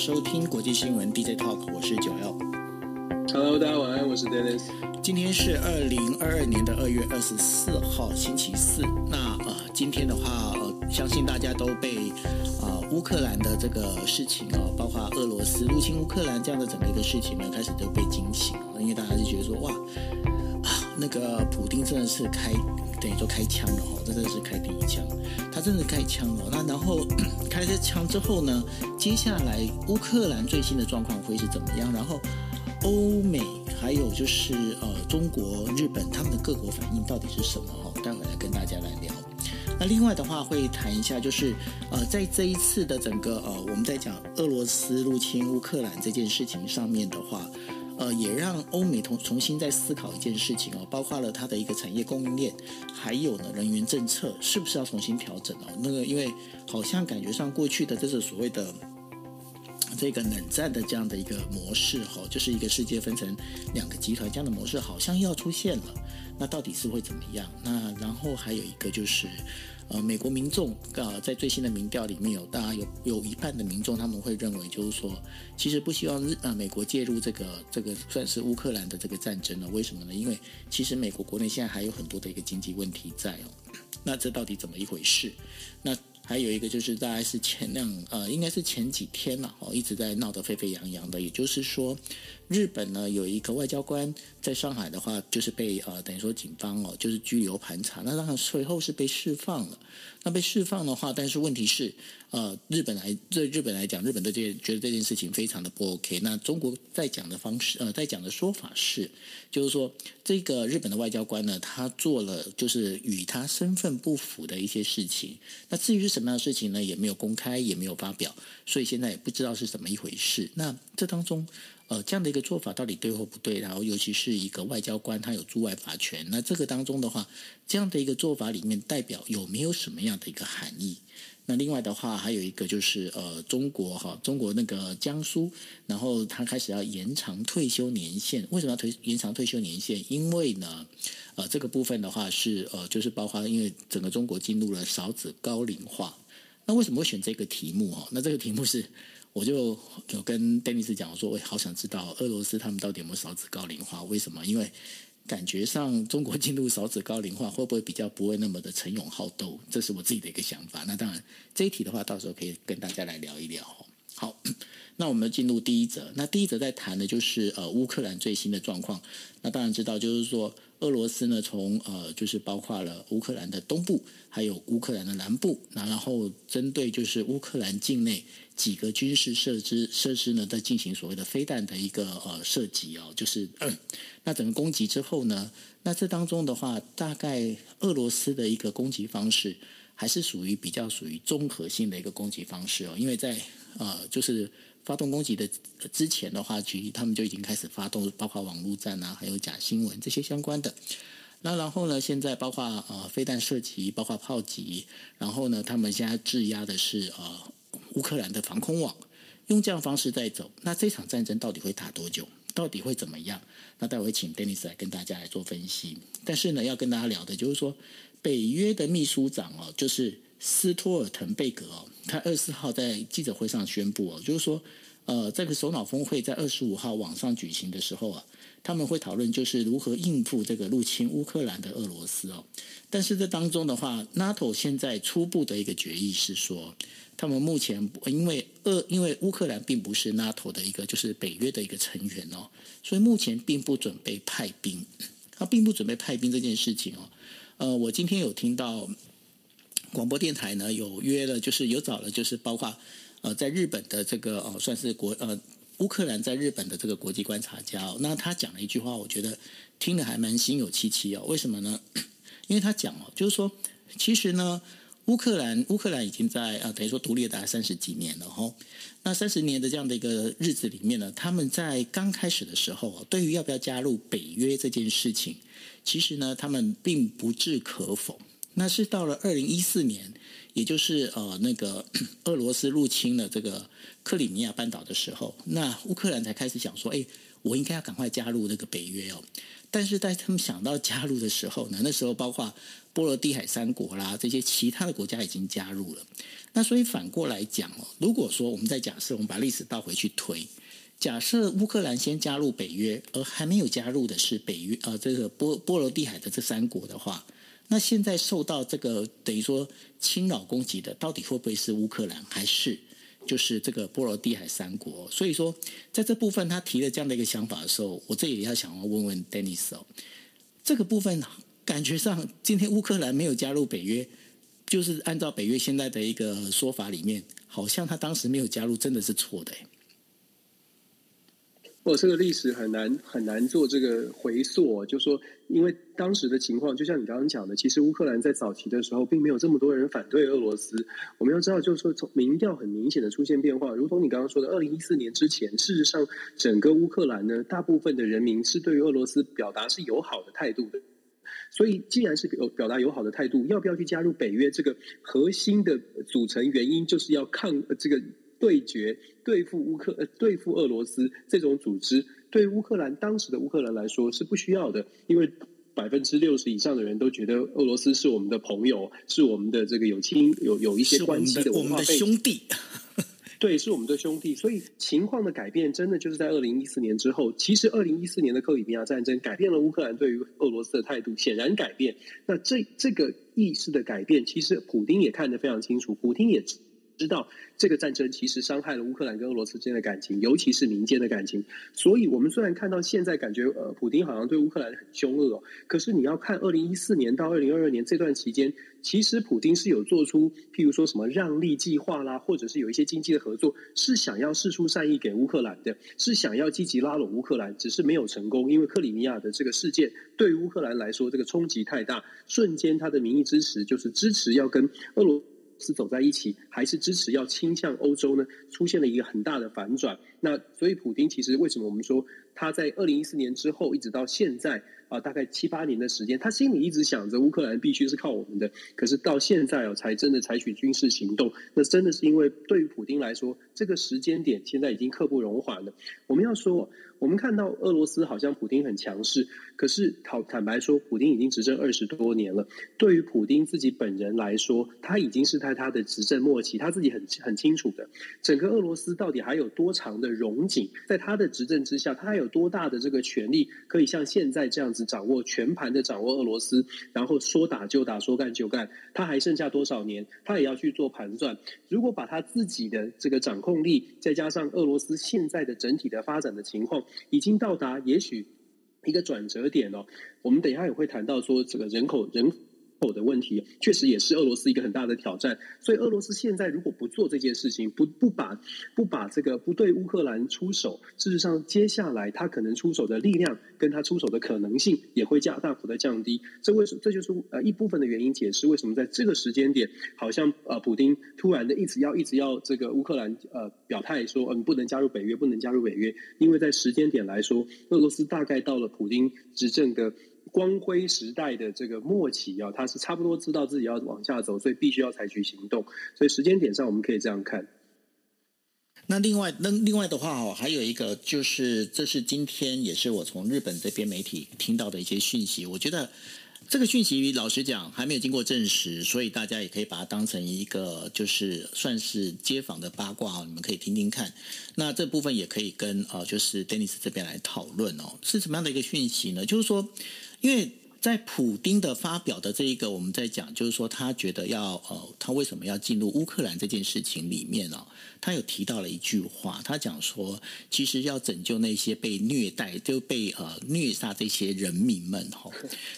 收听国际新闻 DJ Talk，我是九 L。Hello，大家晚安，我是 Dennis。今天是二零二二年的二月二十四号，星期四。那呃，今天的话，呃，相信大家都被啊、呃、乌克兰的这个事情哦，包括俄罗斯入侵乌克兰这样的整个一个事情呢，开始都被惊醒了，因为大家就觉得说，哇啊，那个普丁真的是开等于说开枪了哦，真的是开第一枪，他真的开枪了。那然后 开了枪之后呢，接下来乌克兰最新的状况会是怎么样？然后欧美还有就是呃中国、日本他们的各国反应到底是什么？哈，待会来跟大家来聊。那另外的话会谈一下，就是呃在这一次的整个呃我们在讲俄罗斯入侵乌克兰这件事情上面的话。呃，也让欧美重重新再思考一件事情哦，包括了它的一个产业供应链，还有呢人员政策是不是要重新调整哦？那个因为好像感觉上过去的这是所谓的这个冷战的这样的一个模式哈，就是一个世界分成两个集团这样的模式好像要出现了，那到底是会怎么样？那然后还有一个就是。呃，美国民众呃，在最新的民调里面有，大家有有一半的民众他们会认为，就是说，其实不希望日呃美国介入这个这个算是乌克兰的这个战争了。为什么呢？因为其实美国国内现在还有很多的一个经济问题在哦。那这到底怎么一回事？那还有一个就是大概是前两呃，应该是前几天了哦，一直在闹得沸沸扬扬的，也就是说。日本呢，有一个外交官在上海的话，就是被呃等于说警方哦，就是拘留盘查。那当然随后是被释放了。那被释放的话，但是问题是，呃，日本来对日本来讲，日本对这觉得这件事情非常的不 OK。那中国在讲的方式，呃，在讲的说法是，就是说这个日本的外交官呢，他做了就是与他身份不符的一些事情。那至于是什么样的事情呢，也没有公开，也没有发表，所以现在也不知道是怎么一回事。那这当中。呃，这样的一个做法到底对或不对？然后，尤其是一个外交官，他有驻外法权。那这个当中的话，这样的一个做法里面代表有没有什么样的一个含义？那另外的话，还有一个就是呃，中国哈，中国那个江苏，然后他开始要延长退休年限。为什么要退延长退休年限？因为呢，呃，这个部分的话是呃，就是包括因为整个中国进入了少子高龄化。那为什么会选这个题目？哈，那这个题目是。我就有跟丹尼斯讲说，我好想知道俄罗斯他们到底有没有少子高龄化？为什么？因为感觉上中国进入少子高龄化，会不会比较不会那么的逞勇好斗？这是我自己的一个想法。那当然，这一题的话，到时候可以跟大家来聊一聊。好，那我们进入第一则。那第一则在谈的就是呃乌克兰最新的状况。那当然知道，就是说。俄罗斯呢，从呃，就是包括了乌克兰的东部，还有乌克兰的南部，那然后针对就是乌克兰境内几个军事设施设施呢，在进行所谓的飞弹的一个呃射击哦，就是、呃、那整个攻击之后呢，那这当中的话，大概俄罗斯的一个攻击方式还是属于比较属于综合性的一个攻击方式哦，因为在呃就是。发动攻击的之前的话，其实他们就已经开始发动，包括网络战啊，还有假新闻这些相关的。那然后呢，现在包括呃飞弹射击，包括炮击，然后呢，他们现在质押的是呃乌克兰的防空网，用这样方式在走。那这场战争到底会打多久？到底会怎么样？那待会请 Dennis 来跟大家来做分析。但是呢，要跟大家聊的就是说，北约的秘书长哦，就是。斯托尔滕贝格哦，他二十四号在记者会上宣布哦，就是说，呃，这个首脑峰会在二十五号网上举行的时候啊，他们会讨论就是如何应付这个入侵乌克兰的俄罗斯哦。但是这当中的话，NATO 现在初步的一个决议是说，他们目前因为俄因为乌克兰并不是 NATO 的一个就是北约的一个成员哦，所以目前并不准备派兵，他并不准备派兵这件事情哦。呃，我今天有听到。广播电台呢有约了，就是有找了，就是包括呃在日本的这个哦，算是国呃乌克兰在日本的这个国际观察家哦，那他讲了一句话，我觉得听得还蛮心有戚戚哦。为什么呢？因为他讲哦，就是说其实呢，乌克兰乌克兰已经在啊等于说独立了大概三十几年了哈。那三十年的这样的一个日子里面呢，他们在刚开始的时候，对于要不要加入北约这件事情，其实呢他们并不置可否。那是到了二零一四年，也就是呃那个 俄罗斯入侵了这个克里米亚半岛的时候，那乌克兰才开始想说，哎，我应该要赶快加入那个北约哦。但是在他们想到加入的时候呢，那时候包括波罗的海三国啦，这些其他的国家已经加入了。那所以反过来讲哦，如果说我们在假设，我们把历史倒回去推，假设乌克兰先加入北约，而还没有加入的是北约呃这个波波罗的海的这三国的话，那现在受到这个等于说侵扰攻击的，到底会不会是乌克兰，还是就是这个波罗的海三国？所以说，在这部分他提了这样的一个想法的时候，我这里要想要问问 Dennis 哦，这个部分感觉上今天乌克兰没有加入北约。就是按照北约现在的一个说法里面，好像他当时没有加入，真的是错的。我这个历史很难很难做这个回溯，就说因为当时的情况，就像你刚刚讲的，其实乌克兰在早期的时候，并没有这么多人反对俄罗斯。我们要知道，就是说从民调很明显的出现变化，如同你刚刚说的，二零一四年之前，事实上整个乌克兰呢，大部分的人民是对于俄罗斯表达是友好的态度的。所以，既然是表表达友好的态度，要不要去加入北约？这个核心的组成原因，就是要抗这个对决、对付乌克、呃对付俄罗斯这种组织。对乌克兰当时的乌克兰来说是不需要的，因为百分之六十以上的人都觉得俄罗斯是我们的朋友，是我们的这个有亲有有一些关系的我们的兄弟。对，是我们的兄弟，所以情况的改变真的就是在二零一四年之后。其实二零一四年的克里米亚战争改变了乌克兰对于俄罗斯的态度，显然改变。那这这个意识的改变，其实普丁也看得非常清楚，普丁也知道这个战争其实伤害了乌克兰跟俄罗斯之间的感情，尤其是民间的感情。所以，我们虽然看到现在感觉呃，普丁好像对乌克兰很凶恶哦，可是你要看二零一四年到二零二二年这段期间。其实普丁是有做出，譬如说什么让利计划啦，或者是有一些经济的合作，是想要释出善意给乌克兰的，是想要积极拉拢乌克兰，只是没有成功，因为克里米亚的这个事件对乌克兰来说，这个冲击太大，瞬间他的民意支持就是支持要跟俄罗是走在一起，还是支持要倾向欧洲呢？出现了一个很大的反转。那所以普丁其实为什么我们说他在二零一四年之后一直到现在？啊，大概七八年的时间，他心里一直想着乌克兰必须是靠我们的，可是到现在哦，才真的采取军事行动。那真的是因为对于普丁来说，这个时间点现在已经刻不容缓了。我们要说，我们看到俄罗斯好像普丁很强势，可是坦坦白说，普丁已经执政二十多年了。对于普丁自己本人来说，他已经是在他的执政末期，他自己很很清楚的，整个俄罗斯到底还有多长的荣景，在他的执政之下，他还有多大的这个权力，可以像现在这样子。掌握全盘的掌握俄罗斯，然后说打就打，说干就干。他还剩下多少年？他也要去做盘算。如果把他自己的这个掌控力，再加上俄罗斯现在的整体的发展的情况，已经到达也许一个转折点哦。我们等一下也会谈到说，这个人口人。口的问题确实也是俄罗斯一个很大的挑战，所以俄罗斯现在如果不做这件事情，不不把不把这个不对乌克兰出手，事实上接下来他可能出手的力量跟他出手的可能性也会加大幅的降低。这为什这就是呃一部分的原因，解释为什么在这个时间点，好像呃普丁突然的一直要一直要这个乌克兰呃表态说嗯不能加入北约，不能加入北约，因为在时间点来说，俄罗斯大概到了普丁执政的。光辉时代的这个末期啊，他是差不多知道自己要往下走，所以必须要采取行动。所以时间点上，我们可以这样看。那另外，那另外的话哦，还有一个就是，这是今天也是我从日本这边媒体听到的一些讯息。我觉得这个讯息老实讲还没有经过证实，所以大家也可以把它当成一个就是算是街坊的八卦哦，你们可以听听看。那这部分也可以跟呃，就是 Dennis 这边来讨论哦，是什么样的一个讯息呢？就是说。因为在普丁的发表的这一个，我们在讲，就是说他觉得要呃，他为什么要进入乌克兰这件事情里面呢？他有提到了一句话，他讲说，其实要拯救那些被虐待、就被呃虐杀这些人民们哈。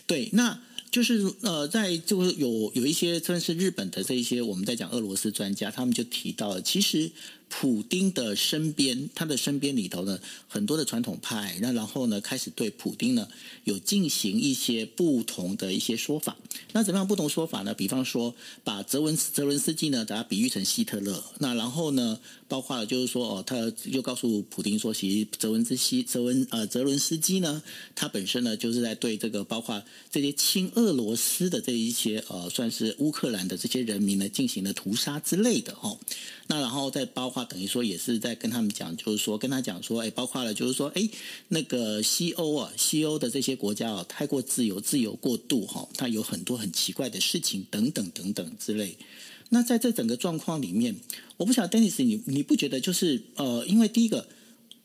对，那就是呃，在就是有有一些算是日本的这一些我们在讲俄罗斯专家，他们就提到了，其实。普丁的身边，他的身边里头呢，很多的传统派，那然后呢，开始对普丁呢有进行一些不同的一些说法。那怎么样不同说法呢？比方说，把泽文泽伦斯基呢，把他比喻成希特勒。那然后呢，包括了就是说，哦，他又告诉普丁说，其实泽文斯基泽文呃泽伦斯基呢，他本身呢就是在对这个包括这些亲俄罗斯的这一些呃，算是乌克兰的这些人民呢进行了屠杀之类的哦。那然后再包括。等于说也是在跟他们讲，就是说跟他讲说，哎，包括了就是说，哎，那个西欧啊，西欧的这些国家啊，太过自由，自由过度哈，它有很多很奇怪的事情等等等等之类。那在这整个状况里面，我不晓得，Dennis，你你不觉得就是呃，因为第一个。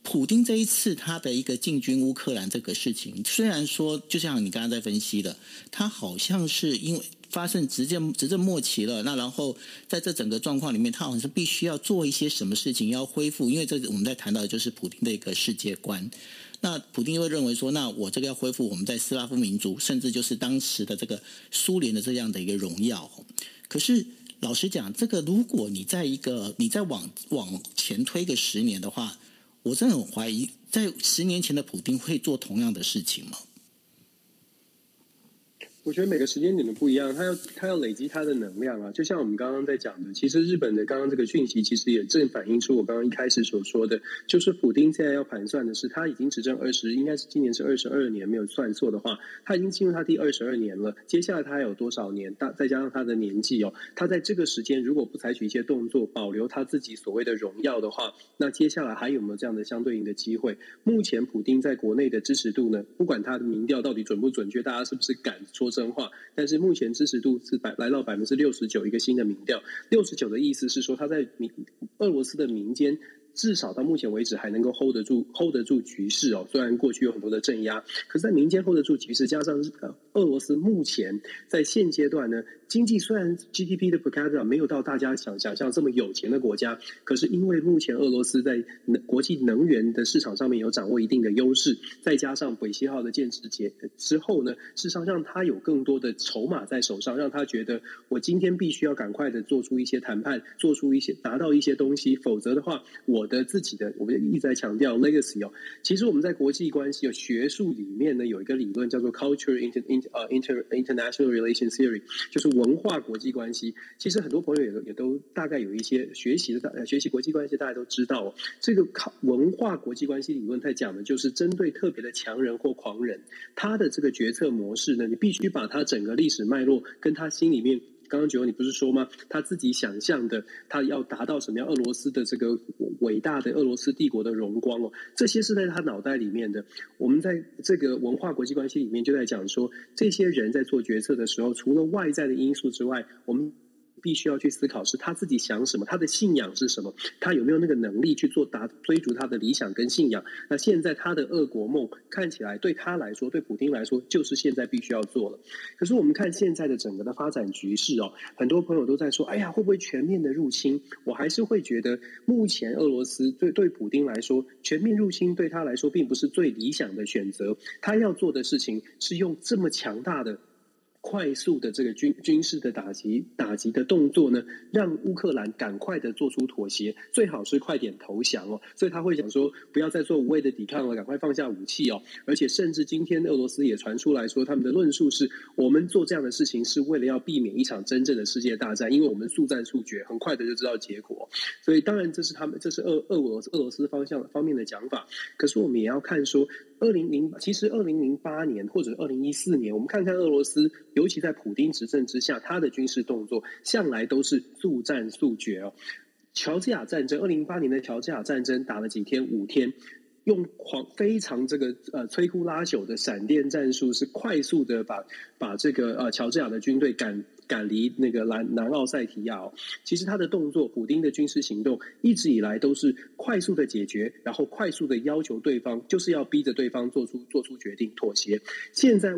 普京这一次他的一个进军乌克兰这个事情，虽然说就像你刚刚在分析的，他好像是因为发生执政执政末期了，那然后在这整个状况里面，他好像是必须要做一些什么事情要恢复，因为这我们在谈到的就是普京的一个世界观。那普丁会认为说，那我这个要恢复我们在斯拉夫民族，甚至就是当时的这个苏联的这样的一个荣耀。可是老实讲，这个如果你在一个你再往往前推个十年的话。我真的很怀疑，在十年前的普丁会做同样的事情吗？我觉得每个时间点都不一样，他要他要累积他的能量啊，就像我们刚刚在讲的，其实日本的刚刚这个讯息，其实也正反映出我刚刚一开始所说的，就是普丁现在要盘算的是，他已经执政二十，应该是今年是二十二年，没有算错的话，他已经进入他第二十二年了。接下来他还有多少年？大再加上他的年纪哦，他在这个时间如果不采取一些动作，保留他自己所谓的荣耀的话，那接下来还有没有这样的相对应的机会？目前普丁在国内的支持度呢？不管他的民调到底准不准确，大家是不是敢说？真话，但是目前支持度是百来到百分之六十九，一个新的民调，六十九的意思是说他在民俄罗斯的民间。至少到目前为止还能够 hold 得住，hold 得住局势哦。虽然过去有很多的镇压，可是在民间 hold 得住局势，加上呃，俄罗斯目前在现阶段呢，经济虽然 GDP 的 per capita 没有到大家想想象这么有钱的国家，可是因为目前俄罗斯在国际能源的市场上面有掌握一定的优势，再加上北溪号的建设结之后呢，事实上让他有更多的筹码在手上，让他觉得我今天必须要赶快的做出一些谈判，做出一些拿到一些东西，否则的话我。的自己的，我们一直在强调 legacy 哦。其实我们在国际关系有学术里面呢，有一个理论叫做 culture inter inter 呃 inter international relation theory，就是文化国际关系。其实很多朋友也都也都大概有一些学习的，学习国际关系大家都知道哦。这个考文化国际关系理论在讲的就是针对特别的强人或狂人，他的这个决策模式呢，你必须把他整个历史脉络跟他心里面。刚刚九你不是说吗？他自己想象的，他要达到什么样？俄罗斯的这个伟大的俄罗斯帝国的荣光哦，这些是在他脑袋里面的。我们在这个文化国际关系里面就在讲说，这些人在做决策的时候，除了外在的因素之外，我们。必须要去思考，是他自己想什么，他的信仰是什么，他有没有那个能力去做达追逐他的理想跟信仰？那现在他的俄国梦看起来对他来说，对普丁来说，就是现在必须要做了。可是我们看现在的整个的发展局势哦，很多朋友都在说，哎呀，会不会全面的入侵？我还是会觉得，目前俄罗斯对对普丁来说，全面入侵对他来说并不是最理想的选择。他要做的事情是用这么强大的。快速的这个军军事的打击打击的动作呢，让乌克兰赶快的做出妥协，最好是快点投降哦。所以他会想说，不要再做无谓的抵抗了，赶快放下武器哦。而且甚至今天俄罗斯也传出来说，他们的论述是我们做这样的事情是为了要避免一场真正的世界大战，因为我们速战速决，很快的就知道结果。所以当然这是他们这是俄俄罗斯俄罗斯方向方面的讲法。可是我们也要看说，二零零其实二零零八年或者二零一四年，我们看看俄罗斯。尤其在普丁执政之下，他的军事动作向来都是速战速决哦。乔治亚战争，二零零八年的乔治亚战争打了几天？五天，用狂非常这个呃摧枯拉朽的闪电战术，是快速的把把这个呃乔治亚的军队赶赶离那个南南奥塞提亚哦。其实他的动作，普丁的军事行动一直以来都是快速的解决，然后快速的要求对方，就是要逼着对方做出做出决定妥协。现在。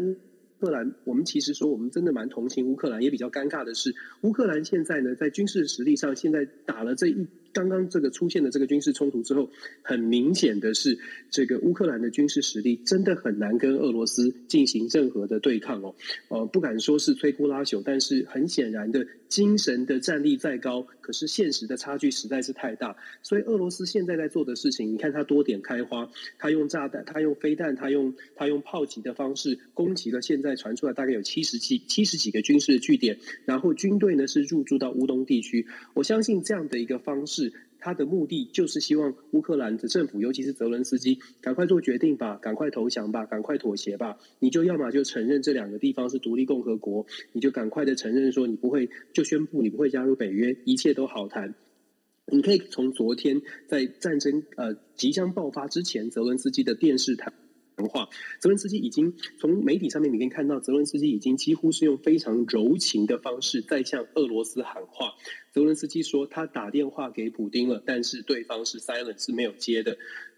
乌克兰，我们其实说，我们真的蛮同情乌克兰，也比较尴尬的是，乌克兰现在呢，在军事实力上，现在打了这一。刚刚这个出现的这个军事冲突之后，很明显的是，这个乌克兰的军事实力真的很难跟俄罗斯进行任何的对抗哦。呃，不敢说是摧枯拉朽，但是很显然的，精神的战力再高，可是现实的差距实在是太大。所以俄罗斯现在在做的事情，你看他多点开花，他用炸弹，他用飞弹，他用他用炮击的方式攻击了。现在传出来大概有七十几七十几个军事的据点，然后军队呢是入驻到乌东地区。我相信这样的一个方式。他的目的，就是希望乌克兰的政府，尤其是泽伦斯基，赶快做决定吧，赶快投降吧，赶快妥协吧。你就要么就承认这两个地方是独立共和国，你就赶快的承认说你不会，就宣布你不会加入北约，一切都好谈。你可以从昨天在战争呃即将爆发之前，泽伦斯基的电视台话，泽伦斯基已经从媒体上面你可以看到，泽伦斯基已经几乎是用非常柔情的方式在向俄罗斯喊话。泽伦斯基说他打电话给普丁了，但是对方是 silent 是没有接的。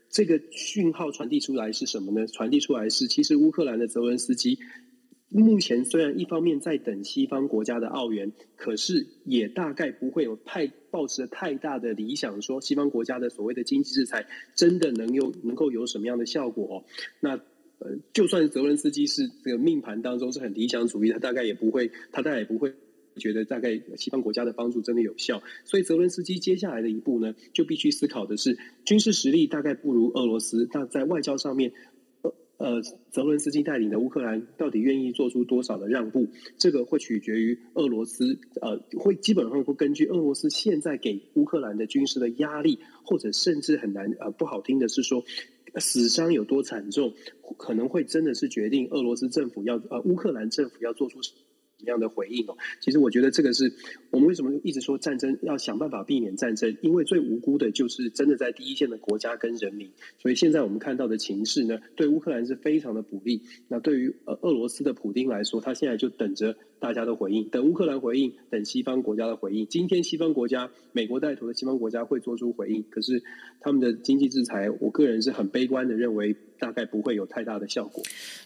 这个讯号传递出来是什么呢？传递出来是其实乌克兰的泽伦斯基。目前虽然一方面在等西方国家的澳援，可是也大概不会有太抱持太大的理想，说西方国家的所谓的经济制裁真的能有能够有什么样的效果哦？那呃，就算泽伦斯基是这个命盘当中是很理想主义，他大概也不会，他大概也不会觉得大概西方国家的帮助真的有效。所以泽伦斯基接下来的一步呢，就必须思考的是军事实力大概不如俄罗斯，那在外交上面。呃，泽伦斯基带领的乌克兰到底愿意做出多少的让步？这个会取决于俄罗斯，呃，会基本上会根据俄罗斯现在给乌克兰的军事的压力，或者甚至很难呃不好听的是说，死伤有多惨重，可能会真的是决定俄罗斯政府要呃乌克兰政府要做出什么。什么样的回应哦？其实我觉得这个是我们为什么一直说战争要想办法避免战争，因为最无辜的就是真的在第一线的国家跟人民。所以现在我们看到的情势呢，对乌克兰是非常的不利。那对于呃俄罗斯的普丁来说，他现在就等着大家的回应，等乌克兰回应，等西方国家的回应。今天西方国家，美国带头的西方国家会做出回应，可是他们的经济制裁，我个人是很悲观的认为。大概不会有太大的效果。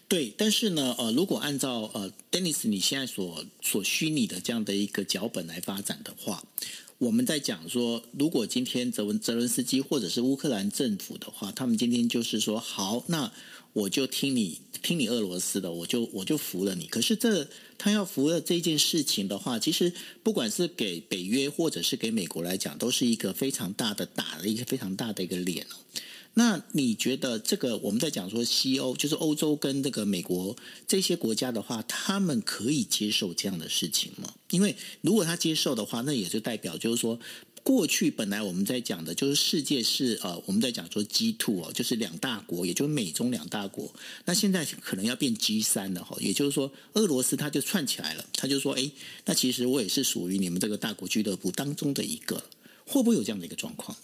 对，但是呢，呃，如果按照呃，Dennis 你现在所所虚拟的这样的一个脚本来发展的话，我们在讲说，如果今天泽文泽伦斯基或者是乌克兰政府的话，他们今天就是说，好，那我就听你听你俄罗斯的，我就我就服了你。可是这他要服了这件事情的话，其实不管是给北约或者是给美国来讲，都是一个非常大的打了一个非常大的一个脸。那你觉得这个我们在讲说西欧，就是欧洲跟这个美国这些国家的话，他们可以接受这样的事情吗？因为如果他接受的话，那也就代表就是说，过去本来我们在讲的就是世界是呃，我们在讲说 G two 哦，就是两大国，也就是美中两大国。那现在可能要变 G 三了哈，也就是说，俄罗斯他就串起来了，他就说，哎，那其实我也是属于你们这个大国俱乐部当中的一个，会不会有这样的一个状况？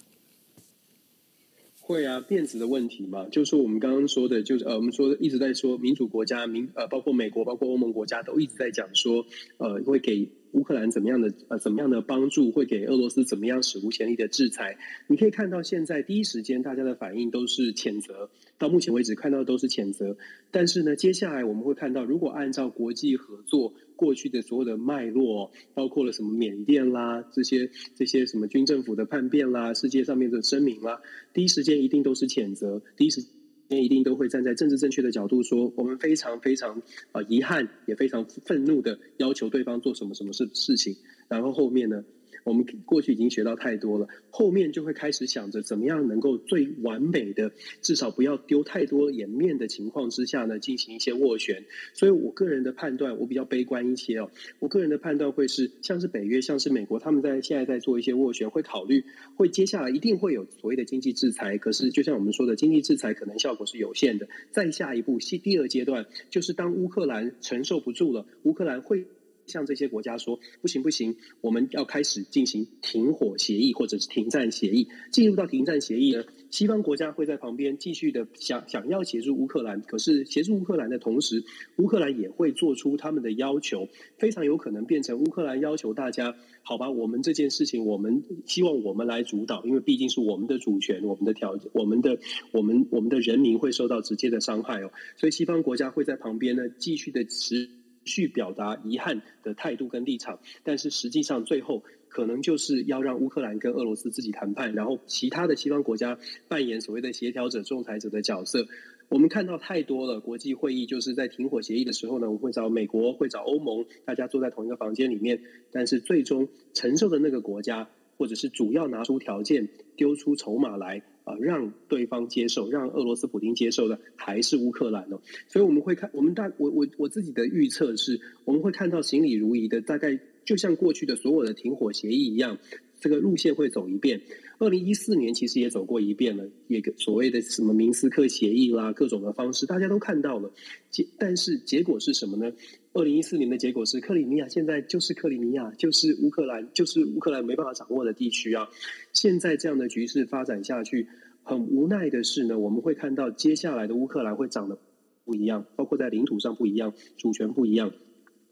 会啊，面子的问题嘛，就是我们刚刚说的，就是呃，我们说一直在说民主国家，民呃，包括美国，包括欧盟国家，都一直在讲说，呃，会给乌克兰怎么样的呃怎么样的帮助，会给俄罗斯怎么样史无前例的制裁。你可以看到现在第一时间大家的反应都是谴责，到目前为止看到都是谴责。但是呢，接下来我们会看到，如果按照国际合作。过去的所有的脉络，包括了什么缅甸啦，这些这些什么军政府的叛变啦，世界上面的声明啦，第一时间一定都是谴责，第一时间一定都会站在政治正确的角度说，我们非常非常啊遗憾，也非常愤怒的要求对方做什么什么事事情，然后后面呢？我们过去已经学到太多了，后面就会开始想着怎么样能够最完美的，至少不要丢太多颜面的情况之下呢，进行一些斡旋。所以我个人的判断，我比较悲观一些哦。我个人的判断会是，像是北约，像是美国，他们在现在在做一些斡旋，会考虑，会接下来一定会有所谓的经济制裁。可是就像我们说的，经济制裁可能效果是有限的。再下一步，第二阶段就是当乌克兰承受不住了，乌克兰会。向这些国家说不行不行，我们要开始进行停火协议或者是停战协议。进入到停战协议呢，西方国家会在旁边继续的想想要协助乌克兰，可是协助乌克兰的同时，乌克兰也会做出他们的要求，非常有可能变成乌克兰要求大家，好吧，我们这件事情我们希望我们来主导，因为毕竟是我们的主权，我们的条，我们的我们我们的人民会受到直接的伤害哦，所以西方国家会在旁边呢继续的持。去表达遗憾的态度跟立场，但是实际上最后可能就是要让乌克兰跟俄罗斯自己谈判，然后其他的西方国家扮演所谓的协调者、仲裁者的角色。我们看到太多了，国际会议就是在停火协议的时候呢，我们会找美国，会找欧盟，大家坐在同一个房间里面，但是最终承受的那个国家，或者是主要拿出条件、丢出筹码来。啊，让对方接受，让俄罗斯普京接受的还是乌克兰哦，所以我们会看，我们大我我我自己的预测是，我们会看到行礼如仪的，大概就像过去的所有的停火协议一样，这个路线会走一遍。二零一四年其实也走过一遍了，也所谓的什么明斯克协议啦，各种的方式大家都看到了。结但是结果是什么呢？二零一四年的结果是克里米亚现在就是克里米亚，就是乌克兰，就是乌克兰没办法掌握的地区啊。现在这样的局势发展下去，很无奈的是呢，我们会看到接下来的乌克兰会长得不一样，包括在领土上不一样，主权不一样。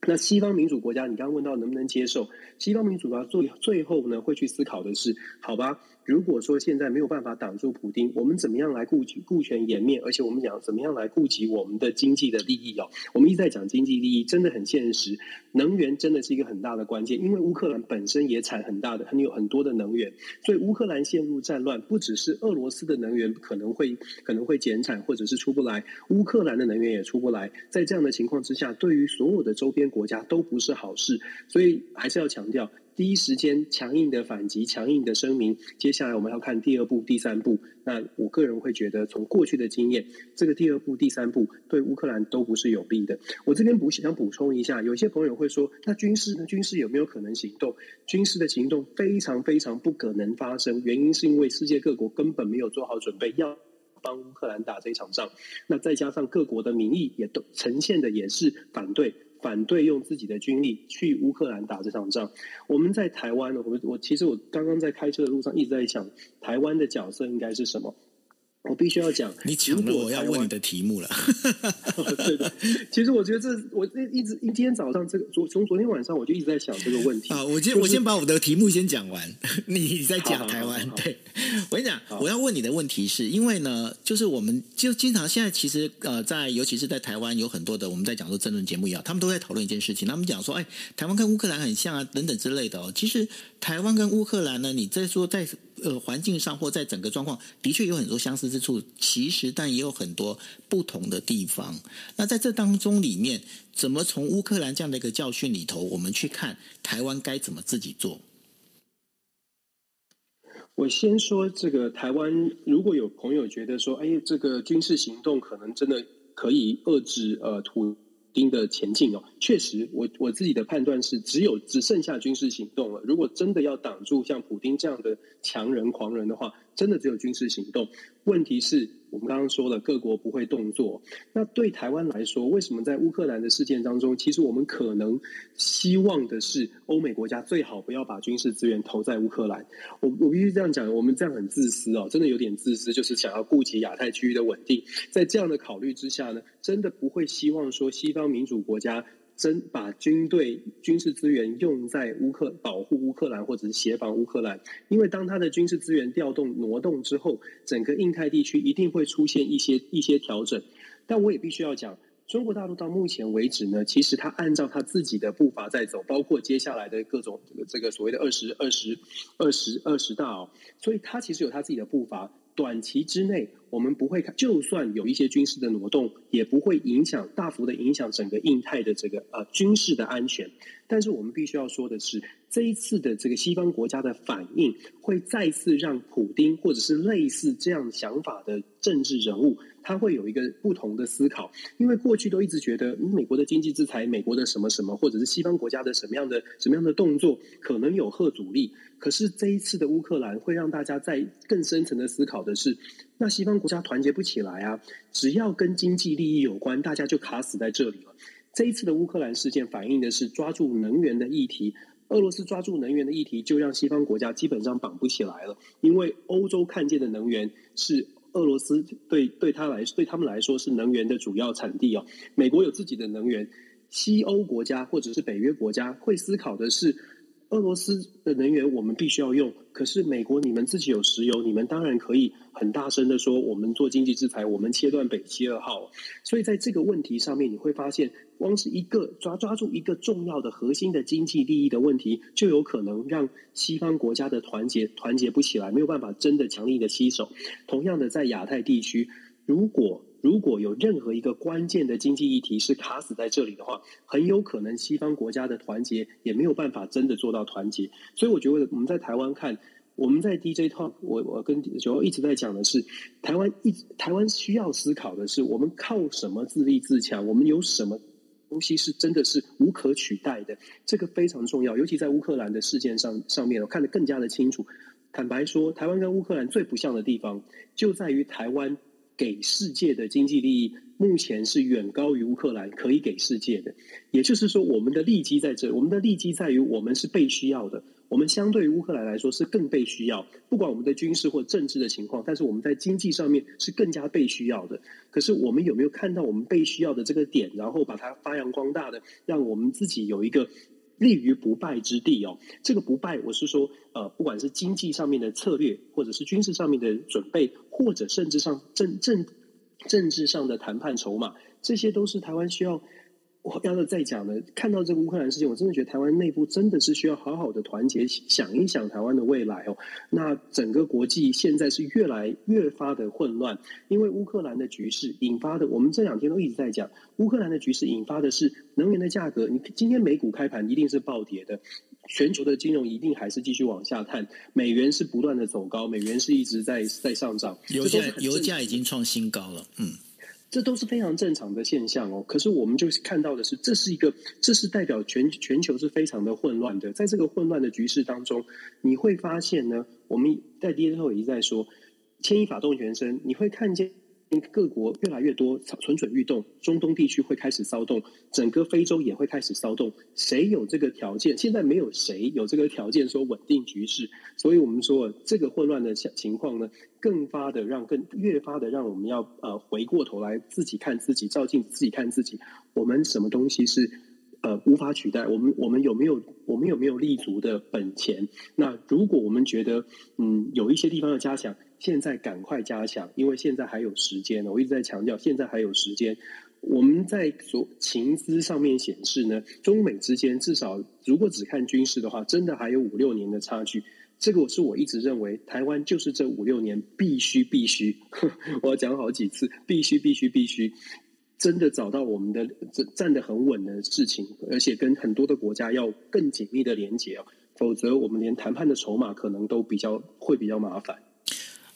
那西方民主国家，你刚刚问到能不能接受？西方民主国家最最后呢，会去思考的是，好吧。如果说现在没有办法挡住普丁，我们怎么样来顾及顾全颜面？而且我们讲怎么样来顾及我们的经济的利益哦？我们一再讲经济利益，真的很现实。能源真的是一个很大的关键，因为乌克兰本身也产很大的、很有很多的能源，所以乌克兰陷入战乱，不只是俄罗斯的能源可能会可能会减产，或者是出不来，乌克兰的能源也出不来。在这样的情况之下，对于所有的周边国家都不是好事，所以还是要强调。第一时间强硬的反击，强硬的声明。接下来我们要看第二步、第三步。那我个人会觉得，从过去的经验，这个第二步、第三步对乌克兰都不是有利的。我这边补想补充一下，有些朋友会说，那军事呢？军事有没有可能行动？军事的行动非常非常不可能发生，原因是因为世界各国根本没有做好准备，要帮乌克兰打这一场仗。那再加上各国的民意也都呈现的也是反对。反对用自己的军力去乌克兰打这场仗。我们在台湾呢，我我其实我刚刚在开车的路上一直在想，台湾的角色应该是什么？我必须要讲，你抢了我要问你的题目了。对的，其实我觉得这我这一直今天早上这个昨从昨天晚上我就一直在想这个问题。啊，我先、就是、我先把我的题目先讲完，你再讲台湾。对，我跟你讲，我要问你的问题是因为呢，就是我们就经常现在其实呃，在尤其是在台湾有很多的我们在讲说政论节目也好，他们都在讨论一件事情，他们讲说，哎，台湾跟乌克兰很像啊，等等之类的哦。其实台湾跟乌克兰呢，你在说在。呃，环境上或在整个状况，的确有很多相似之处。其实，但也有很多不同的地方。那在这当中里面，怎么从乌克兰这样的一个教训里头，我们去看台湾该怎么自己做？我先说这个台湾，如果有朋友觉得说，哎，这个军事行动可能真的可以遏制呃土。丁的前进哦，确实我，我自己的判断是，只有只剩下军事行动了。如果真的要挡住像普丁这样的强人狂人的话，真的只有军事行动。问题是。我们刚刚说了，各国不会动作。那对台湾来说，为什么在乌克兰的事件当中，其实我们可能希望的是，欧美国家最好不要把军事资源投在乌克兰。我我必须这样讲，我们这样很自私哦，真的有点自私，就是想要顾及亚太区域的稳定。在这样的考虑之下呢，真的不会希望说西方民主国家。真把军队军事资源用在乌克保护乌克兰或者是协防乌克兰，因为当他的军事资源调动挪动之后，整个印太地区一定会出现一些一些调整。但我也必须要讲，中国大陆到目前为止呢，其实他按照他自己的步伐在走，包括接下来的各种这个这个所谓的二十二十二十二十大哦，所以他其实有他自己的步伐。短期之内，我们不会看，就算有一些军事的挪动，也不会影响大幅的影响整个印太的这个呃军事的安全。但是我们必须要说的是，这一次的这个西方国家的反应，会再次让普丁或者是类似这样想法的政治人物，他会有一个不同的思考。因为过去都一直觉得，美国的经济制裁，美国的什么什么，或者是西方国家的什么样的什么样的动作，可能有核阻力。可是这一次的乌克兰会让大家在更深层的思考的是，那西方国家团结不起来啊！只要跟经济利益有关，大家就卡死在这里了。这一次的乌克兰事件反映的是抓住能源的议题，俄罗斯抓住能源的议题，就让西方国家基本上绑不起来了。因为欧洲看见的能源是俄罗斯对对他来对他们来说是能源的主要产地哦。美国有自己的能源，西欧国家或者是北约国家会思考的是。俄罗斯的能源我们必须要用，可是美国你们自己有石油，你们当然可以很大声的说，我们做经济制裁，我们切断北溪二号。所以在这个问题上面，你会发现，光是一个抓抓住一个重要的核心的经济利益的问题，就有可能让西方国家的团结团结不起来，没有办法真的强力的携手。同样的，在亚太地区，如果如果有任何一个关键的经济议题是卡死在这里的话，很有可能西方国家的团结也没有办法真的做到团结。所以我觉得我们在台湾看，我们在 DJ Talk，我我跟九号一直在讲的是，台湾一台湾需要思考的是，我们靠什么自立自强？我们有什么东西是真的是无可取代的，这个非常重要。尤其在乌克兰的事件上上面，我看得更加的清楚。坦白说，台湾跟乌克兰最不像的地方，就在于台湾给世界的经济利益，目前是远高于乌克兰可以给世界的。也就是说，我们的利基在这，我们的利基在于我们是被需要的。我们相对于乌克兰来说是更被需要，不管我们的军事或政治的情况，但是我们在经济上面是更加被需要的。可是我们有没有看到我们被需要的这个点，然后把它发扬光大的，让我们自己有一个立于不败之地哦？这个不败，我是说，呃，不管是经济上面的策略，或者是军事上面的准备，或者甚至上政政政治上的谈判筹码，这些都是台湾需要。我要是再讲呢，看到这个乌克兰事件，我真的觉得台湾内部真的是需要好好的团结，想一想台湾的未来哦。那整个国际现在是越来越发的混乱，因为乌克兰的局势引发的，我们这两天都一直在讲，乌克兰的局势引发的是能源的价格。你今天美股开盘一定是暴跌的，全球的金融一定还是继续往下探，美元是不断的走高，美元是一直在在上涨，油价油价已经创新高了，嗯。这都是非常正常的现象哦。可是我们就是看到的是，这是一个，这是代表全全球是非常的混乱的。在这个混乱的局势当中，你会发现呢，我们在跌之后一直在说，牵一发动全身，你会看见。各国越来越多蠢蠢欲动，中东地区会开始骚动，整个非洲也会开始骚动。谁有这个条件？现在没有谁有这个条件说稳定局势。所以我们说，这个混乱的情况呢，更发的让更越发的让我们要呃回过头来自己看自己，照镜自己看自己。我们什么东西是呃无法取代？我们我们有没有我们有没有立足的本钱？那如果我们觉得嗯有一些地方要加强。现在赶快加强，因为现在还有时间呢。我一直在强调，现在还有时间。我们在所情资上面显示呢，中美之间至少如果只看军事的话，真的还有五六年的差距。这个我是我一直认为，台湾就是这五六年必须必须，我要讲好几次，必须必须必须，真的找到我们的站得很稳的事情，而且跟很多的国家要更紧密的连接哦，否则我们连谈判的筹码可能都比较会比较麻烦。